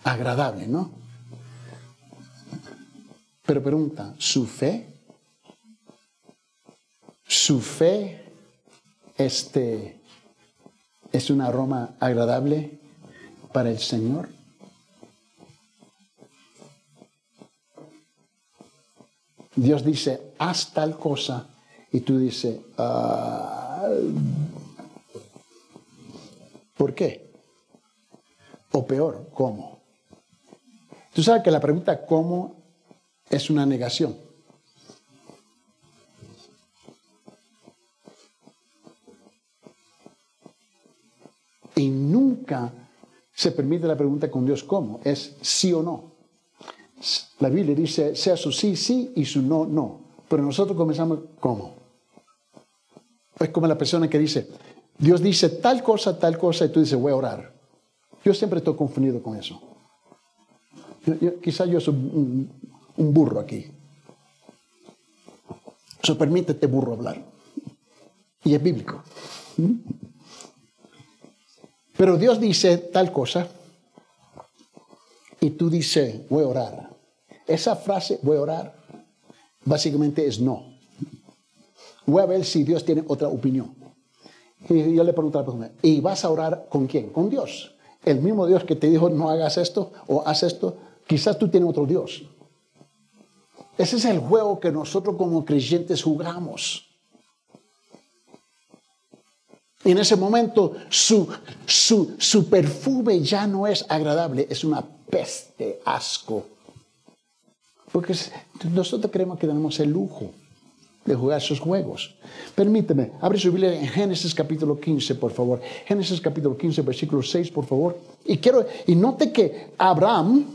Agradable, ¿no? Pero pregunta, ¿su fe? ¿Su fe este, es un aroma agradable para el Señor? Dios dice, haz tal cosa, y tú dices, ah, ¿por qué? O peor, ¿cómo? Tú sabes que la pregunta ¿cómo? es una negación. Y nunca se permite la pregunta con Dios ¿cómo? Es sí o no. La Biblia dice, sea su sí, sí y su no, no. Pero nosotros comenzamos ¿cómo? Es como la persona que dice, Dios dice tal cosa, tal cosa, y tú dices, voy a orar. Yo siempre estoy confundido con eso. quizás yo soy un, burro aquí. Eso permítete burro hablar. Y es bíblico. Pero Dios dice tal cosa y tú dices, voy a orar. Esa frase, voy a orar, básicamente es no. Voy a ver si Dios tiene otra opinión. Y yo le pregunto a la persona, ¿y vas a orar con quién? Con Dios. El mismo Dios que te dijo no hagas esto o haz esto, quizás tú tienes otro Dios. Ese es el juego que nosotros como creyentes jugamos. Y en ese momento su, su, su perfume ya no es agradable, es una peste, asco. Porque nosotros creemos que tenemos el lujo de jugar esos juegos. Permíteme, abre su Biblia en Génesis capítulo 15, por favor. Génesis capítulo 15, versículo 6, por favor. Y quiero, y note que Abraham,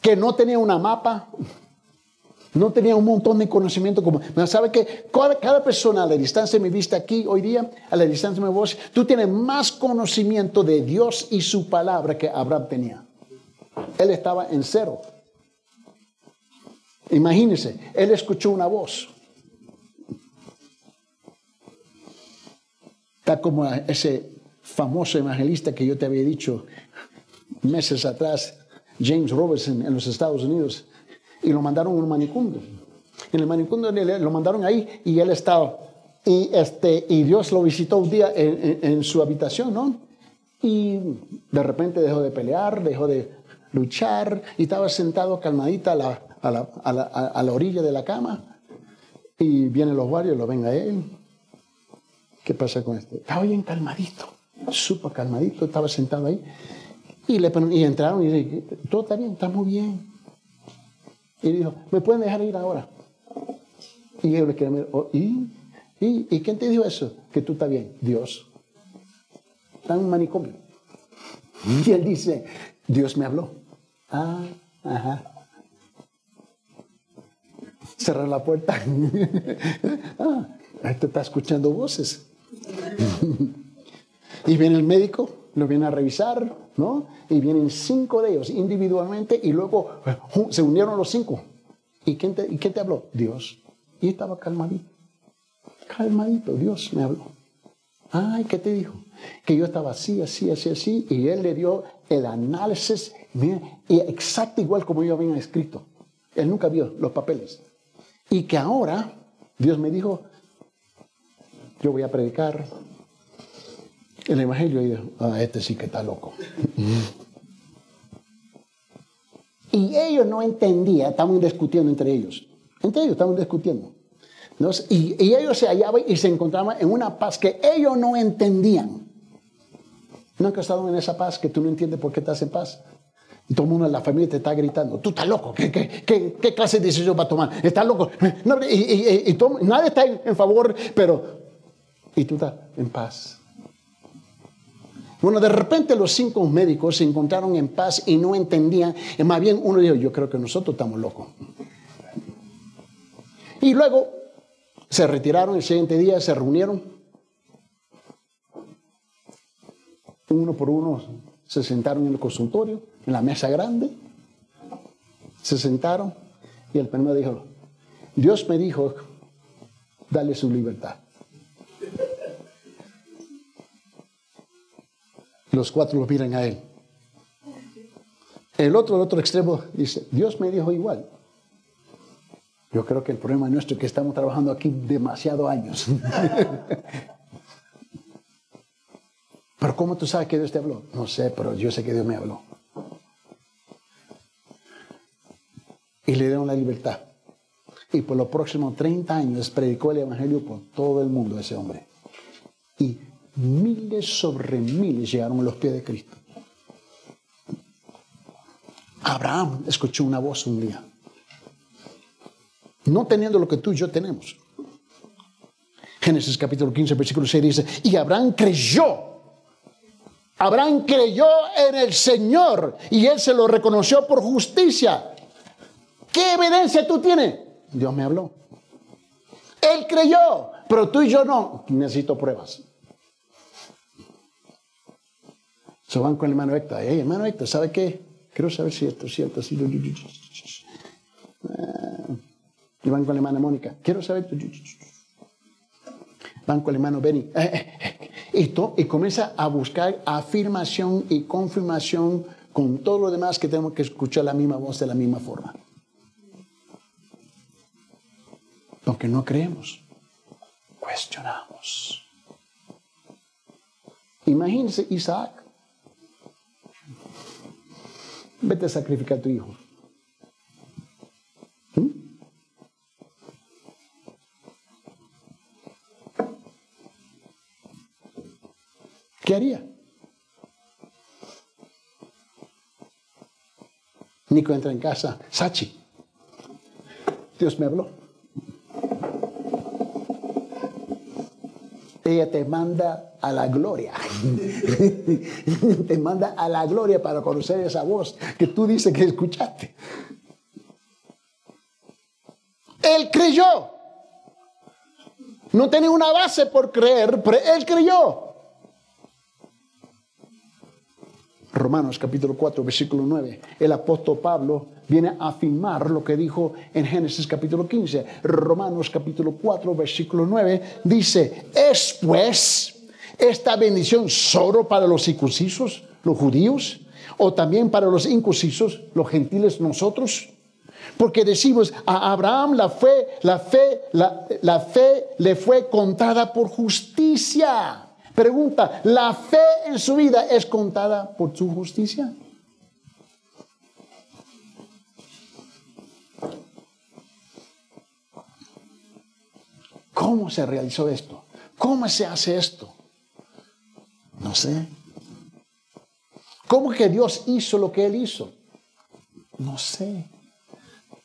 que no tenía una mapa, no tenía un montón de conocimiento como... ¿Sabe que cada, persona a la distancia de mi vista aquí hoy día, a la distancia de mi voz, tú tienes más conocimiento de Dios y su palabra que Abraham tenía. Él estaba en cero. Imagínese, él escuchó una voz. Está como ese famoso evangelista que yo te había dicho meses atrás, James Robertson en los Estados Unidos y lo mandaron en un manicomio. En el manicomio lo mandaron ahí y él estaba. Y, este, y Dios lo visitó un día en, su habitación, ¿no? Y de repente dejó de pelear, dejó de luchar y estaba sentado calmadita a la, a la, a la, a la orilla de la cama. Y vienen los guardias, lo ven a él. ¿Qué pasa con este? Estaba bien calmadito, súper calmadito, estaba sentado ahí. Y, le, y entraron y dijeron, todo está bien, está muy bien. Y dijo, ¿me pueden dejar ir ahora? Y ellos le quedaron, oh, ¿y? ¿y? ¿Y quién te dijo eso? Que tú estás bien, Dios. Está en un manicomio. Y él dice, Dios me habló. Ah, ajá. Cerrar la puerta. ah, esto está escuchando voces. y viene el médico, lo viene a revisar, ¿no? Y vienen cinco de ellos individualmente y luego eh, se unieron los cinco. ¿Y quién te, ¿y quién te habló? Dios. Y estaba calmadito. Calmadito, Dios me habló. Ay, ¿qué te dijo? Que yo estaba así, así, así, así. Y él le dio el análisis, y exacto igual como yo había escrito. Él nunca vio los papeles. Y que ahora Dios me dijo, yo voy a predicar, el Evangelio y ah, este sí que está loco. y ellos no entendían, estaban discutiendo entre ellos. Entre ellos estaban discutiendo. Y, y, ellos se hallaban y se encontraban en una paz que ellos no entendían. ¿Nunca has estado en esa paz que tú no entiendes por qué estás en paz? Y todo el mundo en la familia te está gritando, tú estás loco, ¿qué, qué, qué, clase de decisión va a tomar? Estás loco. y, y, nadie está en favor, pero... Y tú estás en paz. Bueno, de repente los cinco médicos se encontraron en paz y no entendían. Más bien uno dijo, yo creo que nosotros estamos locos. Y luego se retiraron, el siguiente día se reunieron. uno por uno se sentaron en el consultorio, en la mesa grande, se sentaron y el primero dijo, Dios me dijo, dale su libertad. Los cuatro lo miran a él. El otro, el otro extremo, dice, Dios me dijo igual. Yo creo que el problema nuestro es que estamos trabajando aquí demasiado años. pero ¿cómo tú sabes que Dios te habló? No sé, pero yo sé que Dios me habló. Y le dieron la libertad. Y por los próximos 30 años predicó el Evangelio por todo el mundo ese hombre. Y miles sobre miles llegaron a los pies de Cristo. Abraham escuchó una voz un día no teniendo lo que tú y yo tenemos. Génesis capítulo 15, versículo 6 dice, y Abraham creyó. Abraham creyó en el Señor y él se lo reconoció por justicia. ¿Qué evidencia tú tienes? Dios me habló. Él creyó, pero tú y yo no. Necesito pruebas. Se van con el hermano Héctor. Hey, hermano Héctor, ¿sabe qué? Quiero saber si esto es cierto. Si y van con la hermana Mónica. Quiero saber. Van con el hermano Benny. Y, y comienza a buscar afirmación y confirmación con todo lo demás que tenemos que escuchar la misma voz de la misma forma. Porque no creemos, cuestionamos. Imagínese Isaac. Vete a sacrificar a tu hijo. ¿Qué haría? Nico entra en casa. Sachi, Dios me habló. Ella te manda a la gloria. te manda a la gloria para conocer esa voz que tú dices que escuchaste. Él creyó. No tenía una base por creer, pero él creyó. Romanos capítulo 4, versículo 9. El apóstol Pablo viene a afirmar lo que dijo en Génesis capítulo 15. Romanos capítulo 4, versículo 9 dice, es pues esta bendición solo para los circuncisos, los judíos, o también para los incursisos, los gentiles nosotros. Porque decimos, a Abraham la fe, la fe, la, la fe le fue contada por justicia. Pregunta, ¿la fe en su vida es contada por su justicia? ¿Cómo se realizó esto? ¿Cómo se hace esto? No sé. ¿Cómo que Dios hizo lo que Él hizo? No sé.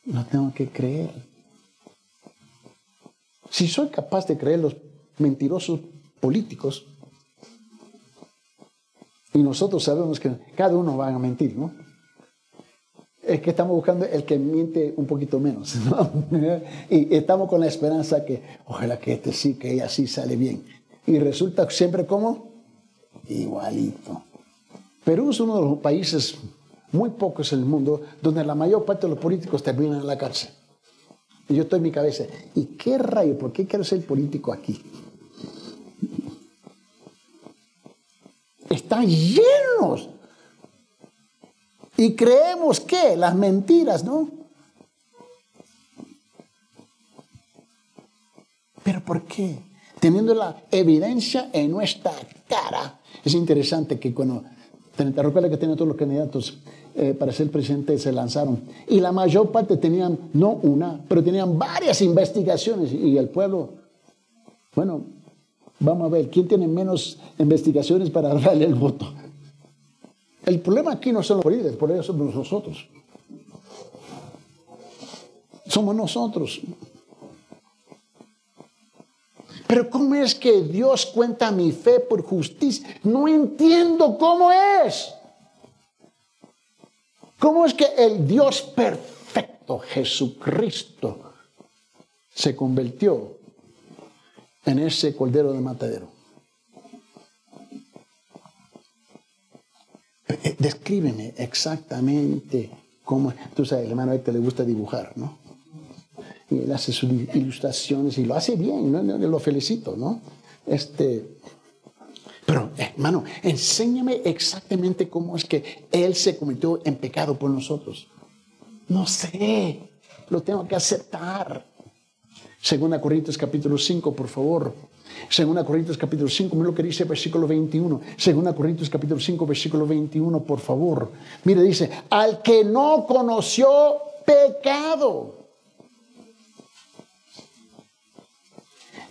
No tengo que creer. Si soy capaz de creer los mentirosos políticos, y nosotros sabemos que cada uno va a mentir, ¿no? Es que estamos buscando el que miente un poquito menos, ¿no? y estamos con la esperanza que, ojalá que este sí, que ella sí sale bien. Y resulta siempre como igualito. Perú es uno de los países muy pocos en el mundo donde la mayor parte de los políticos terminan en la cárcel. Y yo estoy en mi cabeza, ¿y qué rayo? ¿Por qué quiero ser político aquí? Están llenos. Y creemos que las mentiras, ¿no? ¿Pero por qué? Teniendo la evidencia en nuestra cara. Es interesante que cuando te recuerda que tienen todos los candidatos eh, para ser presidente se lanzaron. Y la mayor parte tenían, no una, pero tenían varias investigaciones. Y el pueblo, bueno, Vamos a ver, ¿quién tiene menos investigaciones para darle el voto? El problema aquí no son los políticos, por eso somos nosotros. Somos nosotros. Pero ¿cómo es que Dios cuenta mi fe por justicia? No entiendo cómo es. ¿Cómo es que el Dios perfecto, Jesucristo, se convirtió en ese cordero de matadero. Eh, descríbeme exactamente cómo. Tú sabes, el hermano este le gusta dibujar, ¿no? Y él hace sus ilustraciones y lo hace bien, ¿no? lo felicito, ¿no? Este. Pero, hermano, enséñame exactamente cómo es que Él se cometió en pecado por nosotros. No sé, lo tengo que aceptar. Segunda Corintios capítulo 5, por favor. Segunda Corintios capítulo 5, mira lo que dice versículo 21. Segunda Corintios capítulo 5, versículo 21, por favor. Mire, dice, al que no conoció pecado.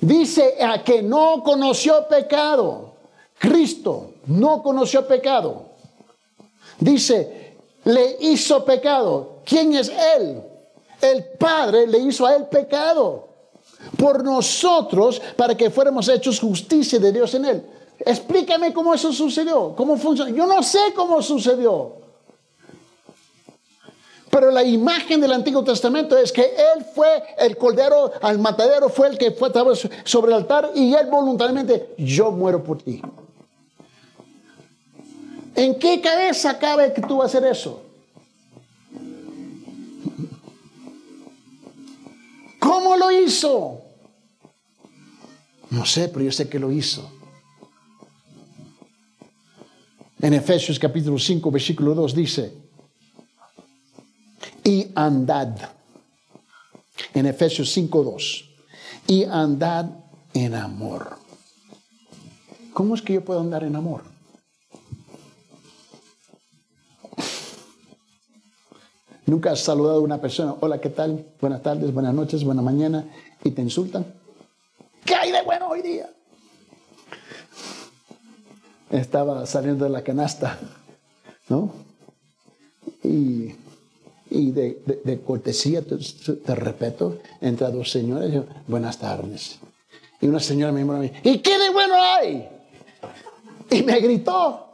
Dice a que no conoció pecado. Cristo no conoció pecado. Dice, le hizo pecado. ¿Quién es Él? El Padre le hizo a Él pecado por nosotros para que fuéramos hechos justicia de Dios en Él. Explícame cómo eso sucedió, cómo funcionó. Yo no sé cómo sucedió. Pero la imagen del Antiguo Testamento es que Él fue el cordero al matadero, fue el que fue sobre el altar y Él voluntariamente, yo muero por ti. ¿En qué cabeza cabe que tú vas a hacer eso? ¿Cómo lo hizo? No sé, pero yo sé que lo hizo. En Efesios capítulo 5, versículo 2 dice, y andad. En Efesios 5, 2, y andad en amor. ¿Cómo es que yo puedo andar en amor? Nunca has saludado a una persona, hola, ¿qué tal? Buenas tardes, buenas noches, buena mañana, y te insultan. ¿Qué hay de bueno hoy día? Estaba saliendo de la canasta, ¿no? Y, de, cortesía, te, respeto, entra dos señores y yo, buenas tardes. Y una señora me dijo a mí, ¿y qué de bueno hay? Y me gritó,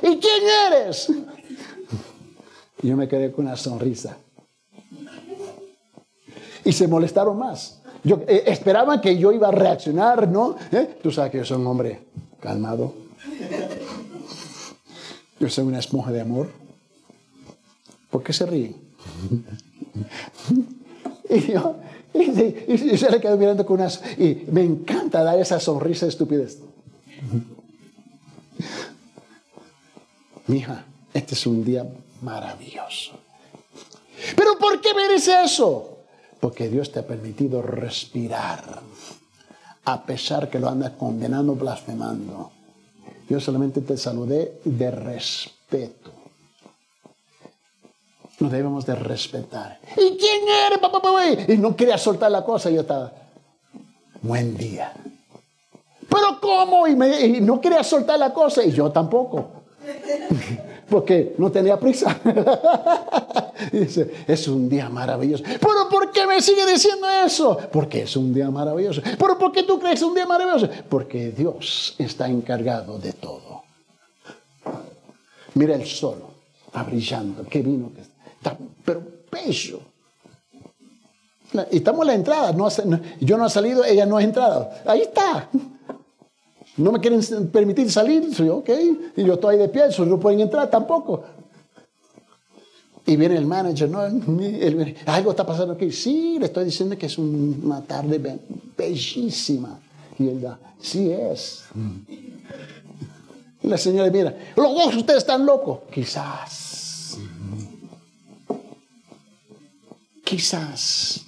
¿y quién eres? Y yo me quedé con una sonrisa. Y se molestaron más. Yo, eh, esperaban que yo iba a reaccionar, ¿no? ¿Eh? Tú sabes que yo soy un hombre calmado. Yo soy una esponja de amor. ¿Por qué se ríen? y yo, y, se le quedó mirando con unas... Y me encanta dar esa sonrisa estupidez. Mija, este es un día maravilloso. Pero ¿por qué me dice eso? Porque Dios te ha permitido respirar, a pesar que lo andas condenando, blasfemando. Yo solamente te saludé de respeto. Nos debemos de respetar. ¿Y quién eres, papá, Y no quería soltar la cosa. Yo estaba, buen día. Pero ¿cómo? Y, y no quería soltar la cosa. Y yo tampoco porque no tenía prisa. dice, es un día maravilloso. ¿Pero por qué me sigue diciendo eso? Porque es un día maravilloso. ¿Pero por qué tú crees un día maravilloso? Porque Dios está encargado de todo. Mira el sol, está brillando, qué vino que está, pero bello. Y estamos en la entrada, yo no he salido, ella no ha entrado. Ahí está. No me quieren permitir salir, soy ok, y yo estoy ahí de pie, no pueden entrar tampoco. Y viene el manager, ¿no? algo está pasando aquí. Sí, le estoy diciendo que es una tarde bellísima. Y él da, sí es. Y la señora mira, los dos ustedes están locos. Quizás. Quizás.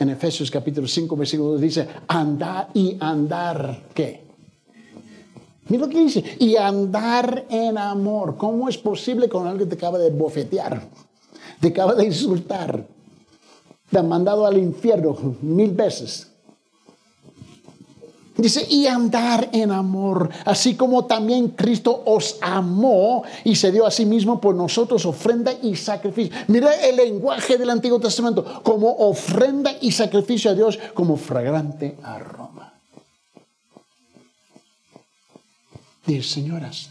En Efesios capítulo 5, versículo 2 dice, andar y andar, ¿qué? Mira lo que dice, y andar en amor. ¿Cómo es posible con alguien que te acaba de bofetear? Te acaba de insultar. Te han mandado al infierno mil veces. Dice, y andar en amor, así como también Cristo os amó y se dio a sí mismo por nosotros ofrenda y sacrificio. Mira el lenguaje del Antiguo Testamento, como ofrenda y sacrificio a Dios, como fragrante aroma. Dice, señoras,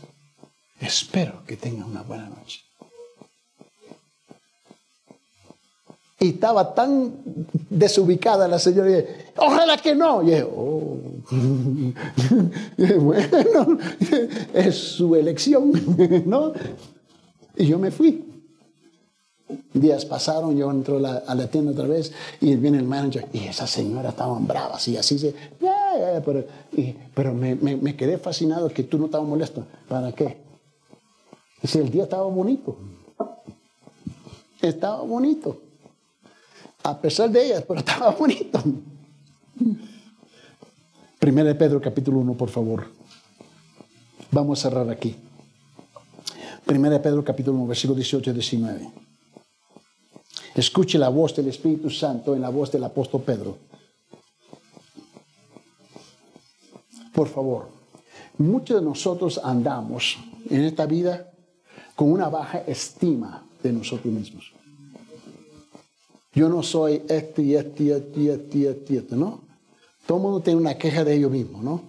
espero que tengan una buena noche. Y estaba tan desubicada la señora, ojalá que no. Y yo, oh. bueno, es su elección, ¿no? Y yo me fui. Días pasaron, yo entro a la, tienda otra vez y viene el manager y esa señora estaba brava, y así se... pero, pero me, me, quedé fascinado que tú no estabas molesto. ¿Para qué? Si el día estaba bonito. Estaba bonito. A pesar de ella, pero estaba bonito. Primera de Pedro capítulo 1, por favor. Vamos a cerrar aquí. Primera de Pedro capítulo 1, versículo 18 y 19. Escuche la voz del Espíritu Santo en la voz del apóstol Pedro. Por favor, muchos de nosotros andamos en esta vida con una baja estima de nosotros mismos. Yo no soy este y este y este y este y este, este ¿no? Todo el mundo tiene una queja de ellos mismos, ¿no?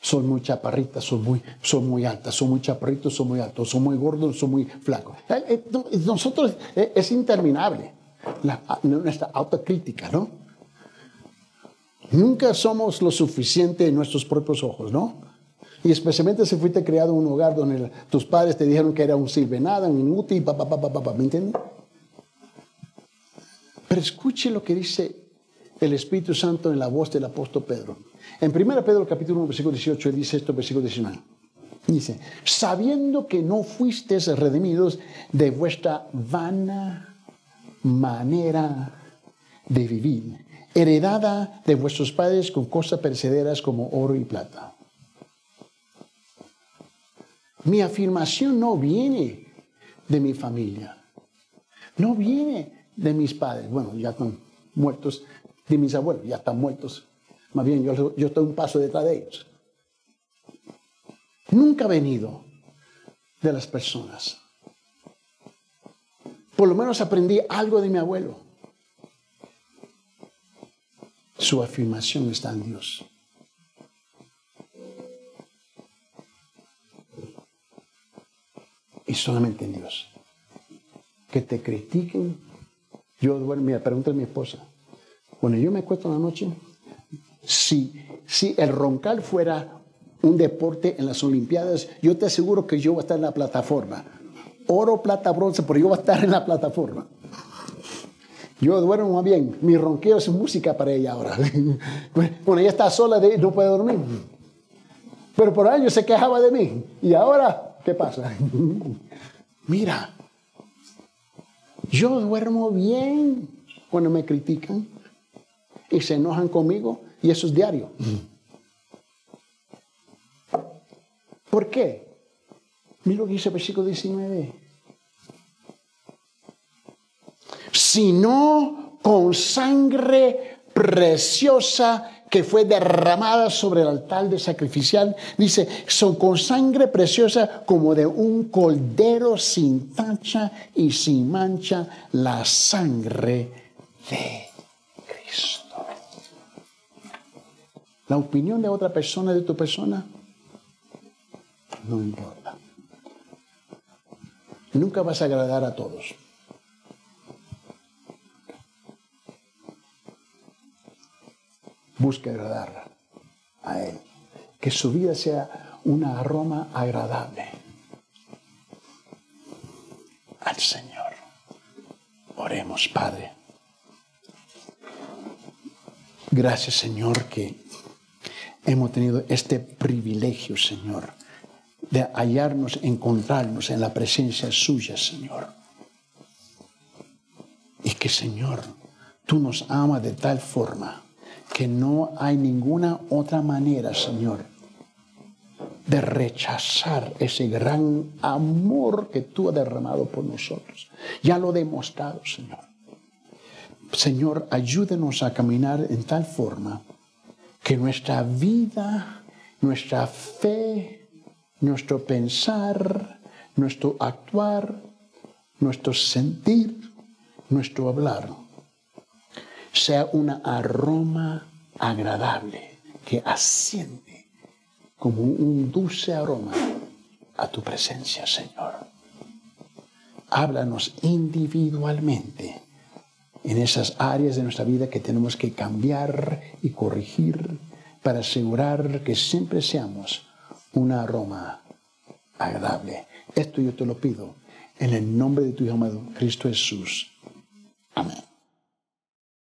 Soy muy chaparrita, soy muy, soy muy soy muy chaparrito, soy muy alto, soy muy gordo, soy muy flaco. Eh, eh, nosotros eh, es interminable nuestra autocrítica, ¿no? Nunca somos lo suficiente en nuestros propios ojos, ¿no? Y especialmente si fuiste criado en un hogar donde tus padres te dijeron que era un silvenada, un inútil, papá, papá, papá, ¿me entiendes? Pero escuche lo que dice el Espíritu Santo en la voz del apóstol Pedro. En 1 Pedro capítulo 1, versículo 18, él dice esto, versículo 19. Dice, sabiendo que no fuisteis redimidos de vuestra vana manera de vivir, heredada de vuestros padres con cosas perecederas como oro y plata. Mi afirmación no viene de mi familia, no viene de mis padres, bueno, ya están muertos, de mis abuelos, ya están muertos. Más bien, yo, yo estoy un paso detrás de ellos. Nunca ha venido de las personas. Por lo menos aprendí algo de mi abuelo. Su afirmación está en Dios. Y solamente en Dios. Que te critiquen yo duermo, mira, pregunta mi esposa. Bueno, yo me acuesto en la noche. Si, el roncal fuera un deporte en las Olimpiadas, yo te aseguro que yo voy a estar en la plataforma. Oro, plata, bronce, pero yo voy a estar en la plataforma. Yo duermo más bien. Mi ronqueo es música para ella ahora. Bueno, ella está sola, no puede dormir. Pero por años se quejaba de mí. Y ahora, ¿qué pasa? Mira, yo duermo bien cuando me critican y se enojan conmigo y eso es diario. ¿Por qué? Mira lo que dice el versículo 19. Sino con sangre preciosa que fue derramada sobre el altar de sacrificial, dice, son con sangre preciosa como de un cordero sin tacha y sin mancha, la sangre de Cristo. La opinión de otra persona, de tu persona, no importa. Nunca vas a agradar a todos. Busque agradar a Él. Que su vida sea una aroma agradable al Señor. Oremos, Padre. Gracias, Señor, que hemos tenido este privilegio, Señor, de hallarnos, encontrarnos en la presencia suya, Señor. Y que, Señor, tú nos amas de tal forma que no hay ninguna otra manera, Señor, de rechazar ese gran amor que tú has derramado por nosotros. Ya lo he demostrado, Señor. Señor, ayúdenos a caminar en tal forma que nuestra vida, nuestra fe, nuestro pensar, nuestro actuar, nuestro sentir, nuestro hablar, sea un aroma agradable que asciende como un dulce aroma a tu presencia, Señor. Háblanos individualmente en esas áreas de nuestra vida que tenemos que cambiar y corregir para asegurar que siempre seamos una aroma agradable. Esto yo te lo pido en el nombre de tu amado, Cristo Jesús.